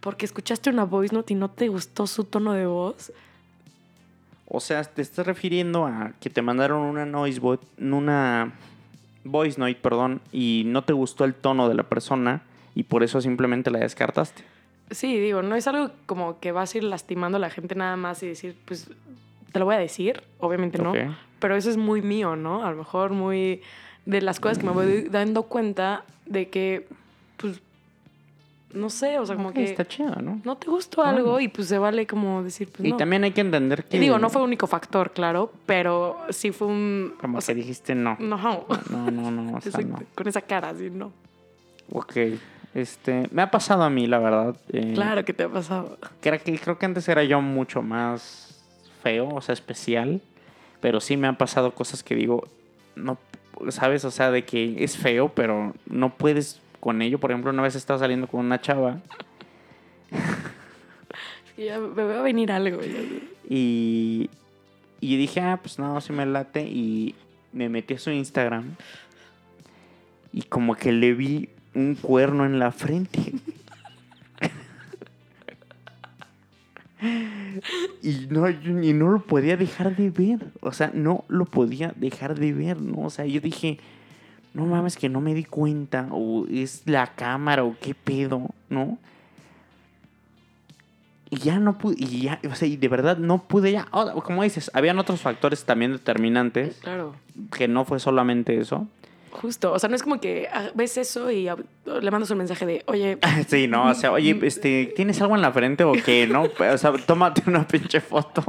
porque escuchaste una voice note y no te gustó su tono de voz. O sea, te estás refiriendo a que te mandaron una noise vo- una voice note, perdón, y no te gustó el tono de la persona y por eso simplemente la descartaste. Sí, digo, no es algo como que vas a ir lastimando a la gente nada más y decir, pues, te lo voy a decir, obviamente no, Ok. pero eso es muy mío, ¿no? A lo mejor muy de las cosas que me voy dando cuenta de que, pues, no sé, o sea, como que está chido, ¿no? no te gustó algo y pues se vale como decir, pues y no. también hay que entender que Y digo, no fue único factor, claro, pero sí fue un... como o que dijiste no. no, No, no, no, o sea, Exacto, no. con esa cara, así, no. Ok. Este, me ha pasado a mí, la verdad. eh, Claro que te ha pasado. Creo que, creo que antes era yo mucho más feo, o sea, especial. Pero sí me han pasado cosas que digo, no, ¿sabes? O sea, de que es feo, pero no puedes con ello. Por ejemplo, una vez estaba saliendo con una chava *laughs* ya me va a venir algo. ya. y, y dije, ah, pues no, sí me late. Y me metí a su Instagram y como que le vi un cuerno en la frente. Y no, y no lo podía dejar de ver. O sea, no lo podía dejar de ver, ¿no? O sea, yo dije, no mames, que no me di cuenta. O es la cámara, o qué pedo, ¿no? Y ya no pude, y ya, o sea, y de verdad no pude ya. Ahora, como dices, habían otros factores también determinantes, Claro. que no fue solamente eso. Justo. O sea, no es como que ah, ves eso y le mandas un mensaje de, oye, *laughs* Sí, no, o sea, oye, este, ¿tienes algo en la frente o qué, no? *laughs* O sea, tómate una pinche foto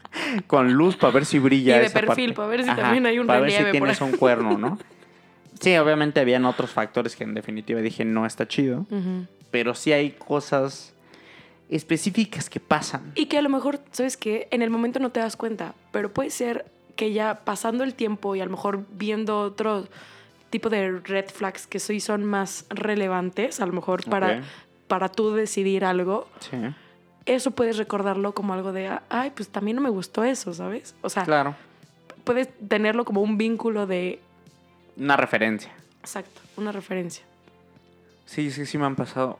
*laughs* con luz para ver si brilla Y de esa perfil, parte. para ver si también hay un para ver si tienes un cuerno, ¿no? Sí, obviamente habían otros factores que en definitiva dije no está chido, pero sí hay cosas específicas que pasan. Y que a lo mejor, ¿sabes qué? En el momento no te das cuenta, pero puede ser que ya pasando el tiempo y a lo mejor viendo otro tipo de red flags que sí son más relevantes, a lo mejor para, para tú decidir algo, Sí, eso puedes recordarlo como algo de, ay, pues también no me gustó eso, ¿sabes? O sea, claro, puedes tenerlo como un vínculo de, una referencia. exacto, una referencia. Sí, sí, sí me han pasado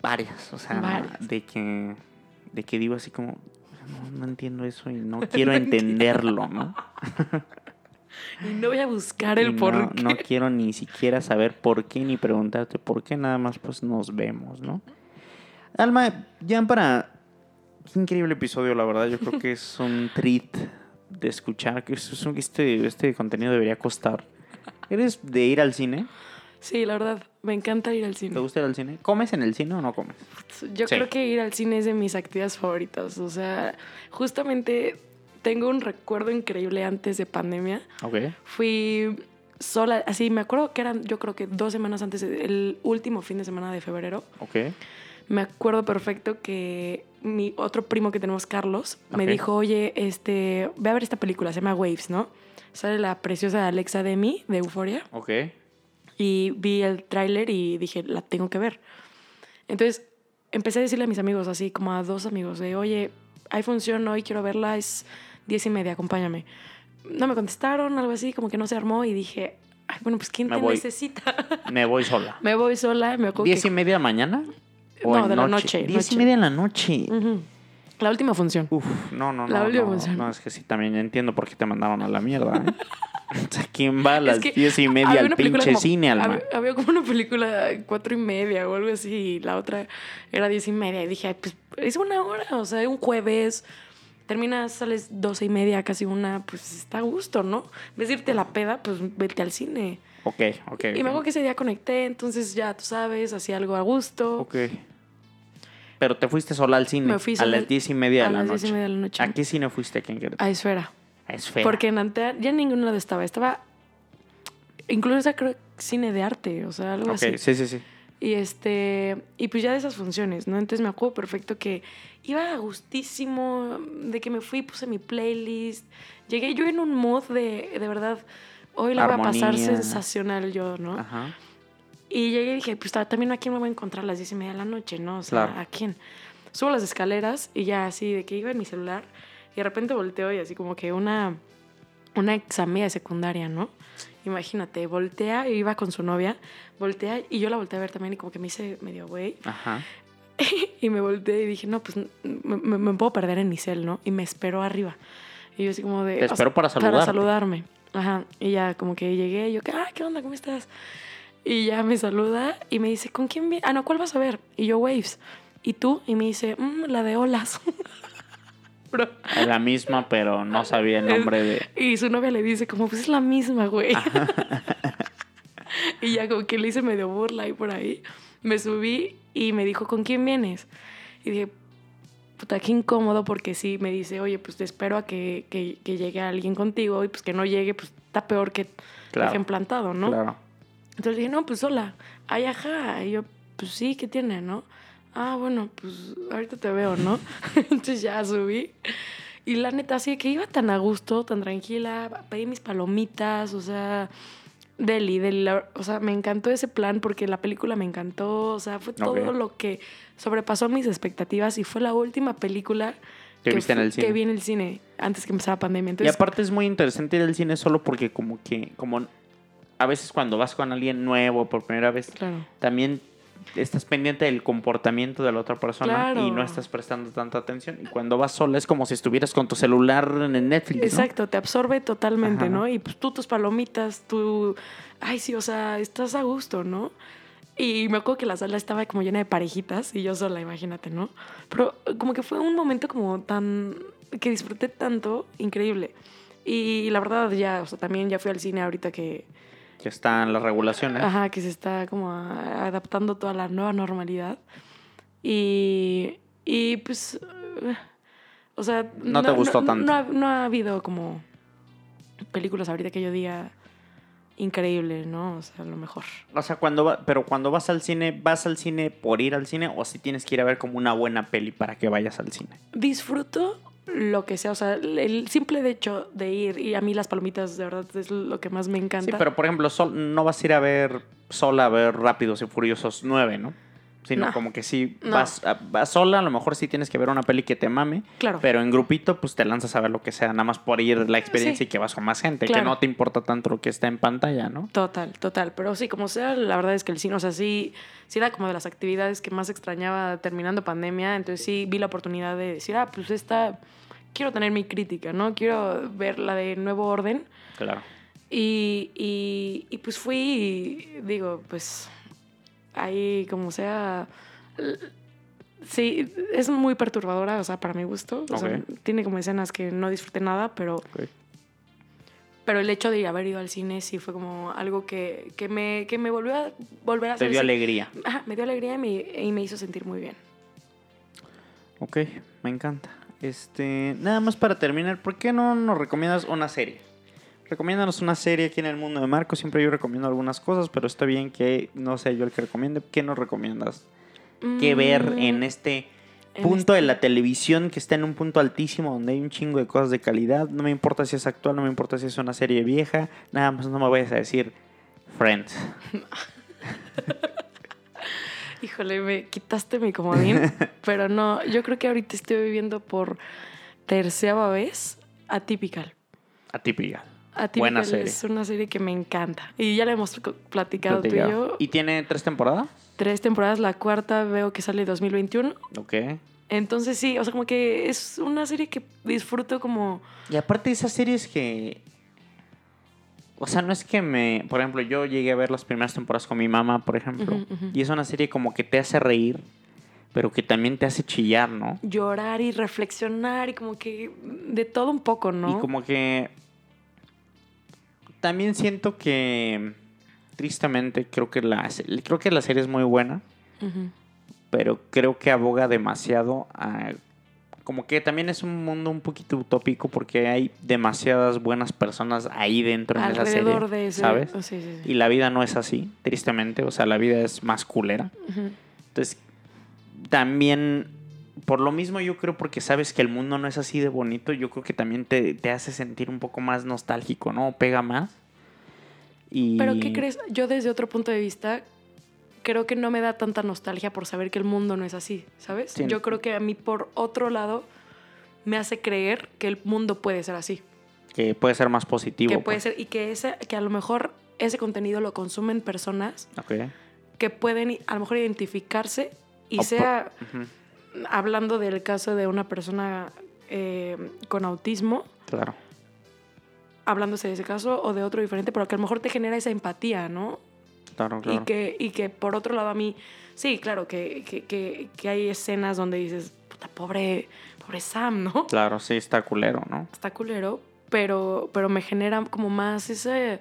varias, o sea, Varias. de que de que digo así como no, no entiendo eso y no *laughs* quiero entenderlo, ¿no? *laughs* Y no voy a buscar el no, por qué. no quiero ni siquiera saber por qué ni preguntarte por qué, nada más pues nos vemos, ¿no? Alma, ya para qué increíble episodio, la verdad, yo creo que es un *laughs* treat de escuchar, que es un- este este contenido debería costar. ¿Eres de ir al cine? Sí, la verdad, me encanta ir al ¿Te cine. gusta ir al cine? ¿Comes en el cine o no comes? Yo Sí. creo que ir al cine es de mis actividades favoritas. O sea, justamente tengo un recuerdo increíble antes de pandemia. Ok. Fui sola, así me acuerdo que eran, yo creo que dos semanas antes del último fin de semana de febrero. Ok. Me acuerdo perfecto que mi otro primo que tenemos, Carlos, me dijo, oye, este, ve a ver esta película, se llama Waves, ¿no? Sale la preciosa Alexa Demi de Euforia. Ok. Y vi el tráiler y dije, la tengo que ver. Entonces empecé a decirle a mis amigos, así como a dos amigos, de, oye, hay función hoy, quiero verla, es diez y media, acompáñame. No me contestaron, algo así, como que no se armó y dije, ay, bueno, pues ¿quién Me te voy. necesita? *laughs* Me voy sola. me voy sola, me acuerdo ¿Diez y media de mañana? No, en de la noche, Diez y noche. media en la noche. La última función. Uf, no, no, La no. última No, función. no, es que sí, también entiendo por qué te mandaron a la mierda. ¿eh? *laughs* o ¿quién va a las Es que diez y media al pinche como- cine, Alma? Había, había como una película cuatro y media o algo así, y la otra era diez y media. Y dije, "Ay, pues es una hora, o sea, un jueves, terminas, sales doce y media, casi una, pues está a gusto, ¿no? En vez de irte a la peda, pues vete al cine. Ok, ok. Y me acuerdo que ese día conecté, entonces ya tú sabes, hacía algo a gusto. Ok. Pero te fuiste sola al cine. Me fui a las diez y media a de la las noche. diez y media de la noche. ¿A qué cine fuiste aquí en Querétaro? A Esfera. A Esfera. Porque en Antea ya en ningún lado estaba. Estaba. Incluso creo cine de arte, o sea, algo Ok, así. sí, sí, sí. Y este. Y pues ya de esas funciones, ¿no? Entonces me acuerdo perfecto que iba a gustísimo, de que me fui, puse mi playlist. Llegué yo en un mood de, de verdad, hoy la voy a pasar Armonía. sensacional yo, ¿no? Ajá. Y llegué y dije, pues ta- también a quién me voy a encontrar a las diez y media de la noche, ¿no? O sea, Claro. ¿a quién? Subo las escaleras y ya así, de que iba en mi celular y de repente volteo y así como que una, una ex amiga de secundaria, ¿no? Imagínate, voltea, iba con su novia, voltea y yo la volteé a ver también y como que me hice medio güey. Ajá. *laughs* y me volteé y dije, no, pues me, me- me puedo perder en mi cel, ¿no? Y me esperó arriba. Y yo así como de... Te o sea, esperó para Para saludarte. saludarme. Ajá. Y ya como que llegué y yo, ah, ¿qué onda? ¿Cómo estás? Y ya me saluda y me dice, ¿con quién vienes? Ah, no, ¿cuál vas a ver? Y yo, Waves. ¿Y tú? Y me dice, "Mm, la de olas. *laughs* Bro. La misma, pero no sabía el nombre de. Y su novia le dice, como, pues es la misma, güey. *laughs* y ya como que le hice medio burla ahí por ahí. Me subí y me dijo, ¿con quién vienes? Y dije, puta, qué incómodo porque sí, me dice, oye, pues te espero a que, que, que llegue alguien contigo y pues que no llegue, pues está peor que Claro. dejen plantado, ¿no? Claro. Entonces dije, no, pues hola. Ay, ajá. Y yo, pues sí, ¿qué tiene, no? Ah, bueno, pues ahorita te veo, ¿no? *laughs* Entonces ya subí. Y la neta, así que iba tan a gusto, tan tranquila, pedí mis palomitas, o sea, deli, deli. la- O sea, me encantó ese plan porque la película me encantó, o sea, fue todo lo que sobrepasó mis expectativas y fue la última película Que viste en el cine. Que vi en el cine antes que empezara la pandemia. Y aparte es muy interesante ir al cine solo porque como que, como a veces cuando vas con alguien nuevo por primera vez, claro. también estás pendiente del comportamiento de la otra persona Claro. y no estás prestando tanta atención. Y cuando vas sola es como si estuvieras con tu celular en Netflix, ¿no? Exacto, te absorbe totalmente, Ajá. ¿no? Y pues tú tus palomitas, tú, ay sí, o sea, estás a gusto, ¿no? Y me acuerdo que la sala estaba como llena de parejitas y yo sola, imagínate, ¿no? Pero como que fue un momento como tan, que disfruté tanto, increíble. Y la verdad ya, o sea, también ya fui al cine ahorita que, Que están las regulaciones. ajá, que se está como a- adaptando toda la nueva normalidad. Y, y pues, o sea... No te gustó tanto. No ha, no ha habido como películas ahorita que yo diga increíble, ¿no? O sea, lo mejor. O sea, cuando va, pero cuando vas al cine, ¿vas al cine por ir al cine o si tienes que ir a ver como una buena peli para que vayas al cine? Disfruto lo que sea, o sea, el simple hecho de ir y a mí las palomitas de verdad es lo que más me encanta. Sí, pero por ejemplo, sol- no vas a ir a ver sola a ver Rápidos y Furiosos 9, ¿no? Sino No. como que sí No. vas, a- vas sola, a lo mejor sí tienes que ver una peli que te mame, Claro. pero en grupito pues te lanzas a ver lo que sea, nada más por ir la experiencia Sí. y que vas con más gente, que no te importa tanto lo que está en pantalla, ¿no? Total, total. Pero sí, como sea, la verdad es que el cine, o sea, sí, sí era como de las actividades que más extrañaba terminando pandemia. Entonces sí vi la oportunidad de decir, ah, pues esta, quiero tener mi crítica, ¿no? Quiero ver la de Nuevo Orden. Claro. Y, y, y pues fui, y digo, pues ahí como sea, sí, es muy perturbadora, o sea, para mi gusto. O sea, Ok. tiene como escenas que no disfruté nada, pero, pero el hecho de haber ido al cine sí fue como algo que, que, me, que me volvió a volver a Te hacer dio alegría. Ajá, me dio alegría y me, y me hizo sentir muy bien. Ok, me encanta. Este, nada más para terminar, ¿por qué no nos recomiendas una serie? Recomiéndanos una serie aquí en el mundo de Marco. Siempre yo recomiendo algunas cosas, pero está bien que no sea yo el que recomiende. ¿Qué nos recomiendas? ¿Qué ver Mm, en este en punto de este- la televisión que está en un punto altísimo donde hay un chingo de cosas de calidad? No me importa si es actual, no me importa si es una serie vieja. Nada más no me vayas a decir Friends. *laughs* Híjole, me quitaste mi comodín, *laughs* pero no, yo creo que ahorita estoy viviendo por tercera vez Atypical. Atípica. Atypical Buena serie. es una serie que me encanta y ya la hemos platicado tú y yo. ¿Y tiene tres temporadas? Tres temporadas, la cuarta veo que sale 2021. Ok. Entonces sí, o sea, como que es una serie que disfruto como... Y aparte esas series que... O sea, no es que me... Por ejemplo, yo llegué a ver las primeras temporadas con mi mamá, por ejemplo. Y es una serie como que te hace reír, pero que también te hace chillar, ¿no? llorar y reflexionar y como que de todo un poco, ¿no? Y como que... También siento que... Tristemente, creo que la, creo que la serie es muy buena, pero creo que aboga demasiado a... Como que también es un mundo un poquito utópico porque hay demasiadas buenas personas ahí dentro en esa serie, Alrededor de ese... ¿sabes? oh, sí, sí, sí. Y la vida no es así, tristemente. O sea, la vida es más culera. Entonces, también, por lo mismo yo creo, porque sabes que el mundo no es así de bonito, yo creo que también te, te hace sentir un poco más nostálgico, ¿no? Pega más. Y... Pero ¿qué crees? Yo desde otro punto de vista creo que no me da tanta nostalgia por saber que el mundo no es así, ¿sabes? Sí. Yo creo que a mí por otro lado me hace creer que el mundo puede ser así, Que puede ser más positivo. que puede pues. ser y que ese que a lo mejor ese contenido lo consumen personas que pueden a lo mejor identificarse y O por- sea. Hablando del caso de una persona eh, con autismo, Claro. hablándose de ese caso o de otro diferente, pero que a lo mejor te genera esa empatía, ¿no? Claro, claro. Y, que, y que por otro lado a mí, sí, claro, que, que, que, que hay escenas donde dices, puta, pobre, pobre Sam, ¿no? Claro, sí, está culero, ¿no? Está culero, pero, pero me genera como más ese,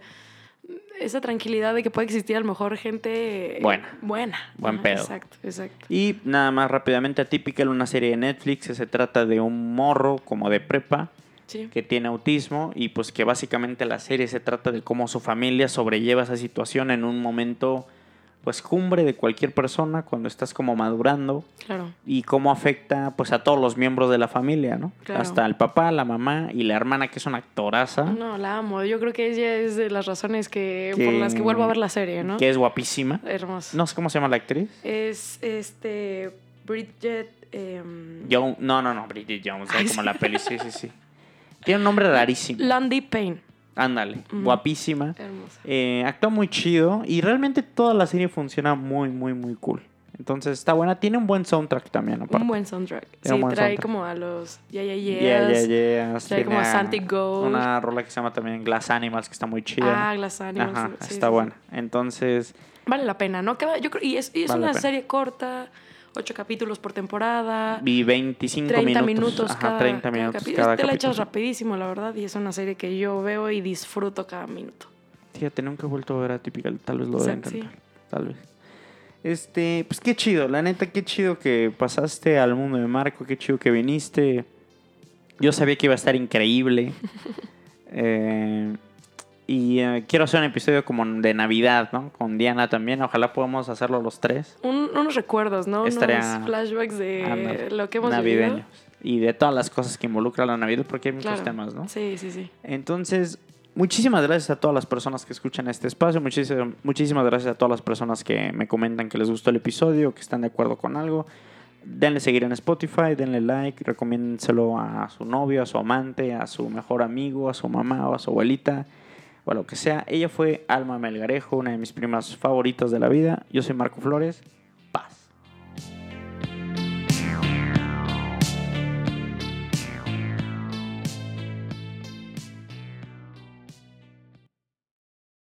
esa tranquilidad de que puede existir a lo mejor gente Buena. Buena. Buen pedo. Exacto, exacto. Y nada más rápidamente, Atypical, una serie de Netflix se trata de un morro como de prepa Sí. que tiene autismo y pues que básicamente la serie se trata de cómo su familia sobrelleva esa situación en un momento pues cumbre de cualquier persona cuando estás como madurando Claro. y cómo afecta pues a todos los miembros de la familia, ¿no? Claro. Hasta el papá, la mamá y la hermana que es una actoraza, No, la amo. Yo creo que ella es de las razones que, Que- por las que vuelvo a ver la serie, ¿no? que es guapísima. Hermosa. No sé cómo se llama la actriz. Es este Bridget. Jo- no, no, no, Bridget Jones, Ay, como sí. la peli, sí, sí, sí. Tiene un nombre rarísimo. Landy Payne. Ándale, guapísima. Hermosa. Eh, actúa muy chido y realmente toda la serie funciona muy, muy, muy cool. Entonces está buena. Tiene un buen soundtrack también, aparte. Un buen soundtrack. Tiene Sí, buen trae soundtrack. como a los Yeah Yeah Yeahs. Yeah, yeah, yeah. Trae como a Santi Gold. Una rola que se llama también Glass Animals, que está muy chida. Ah, Glass Animals. Ajá, sí, está sí, buena. Entonces. Vale la pena, ¿no? Yo creo, y es, y es Vale una serie corta, ocho capítulos por temporada. vi 25 30 minutos. minutos, Ajá, cada, 30 cada minutos capítulo. cada Te la echas capítulo. rapidísimo, la verdad, y es una serie que yo veo y disfruto cada minuto. Fíjate, nunca he vuelto a ver a Typical. Tal vez lo Exacto, sí. intentar. Tal vez. Este, pues qué chido, la neta, qué chido que pasaste al mundo de Marco, qué chido que viniste. Yo sabía que iba a estar increíble. *laughs* Eh, y eh, quiero hacer un episodio como de Navidad, ¿no? Con Diana también. Ojalá podamos hacerlo los tres. Un- unos recuerdos, ¿no? Estaría- Unos flashbacks de lo que hemos navideños. vivido. Y de todas las cosas que involucra la Navidad, porque hay muchos temas, ¿no? Sí, sí, sí. Entonces, muchísimas gracias a todas las personas que escuchan este espacio. Muchísimas, muchísimas gracias a todas las personas que me comentan que les gustó el episodio, que están de acuerdo con algo. Denle seguir en Spotify, denle like, recomiéndenselo a su novio, a su amante, a su mejor amigo, a su mamá o a su abuelita o lo que sea. Ella fue Alma Melgarejo, una de mis primas favoritas de la vida. Yo soy Marco Flores.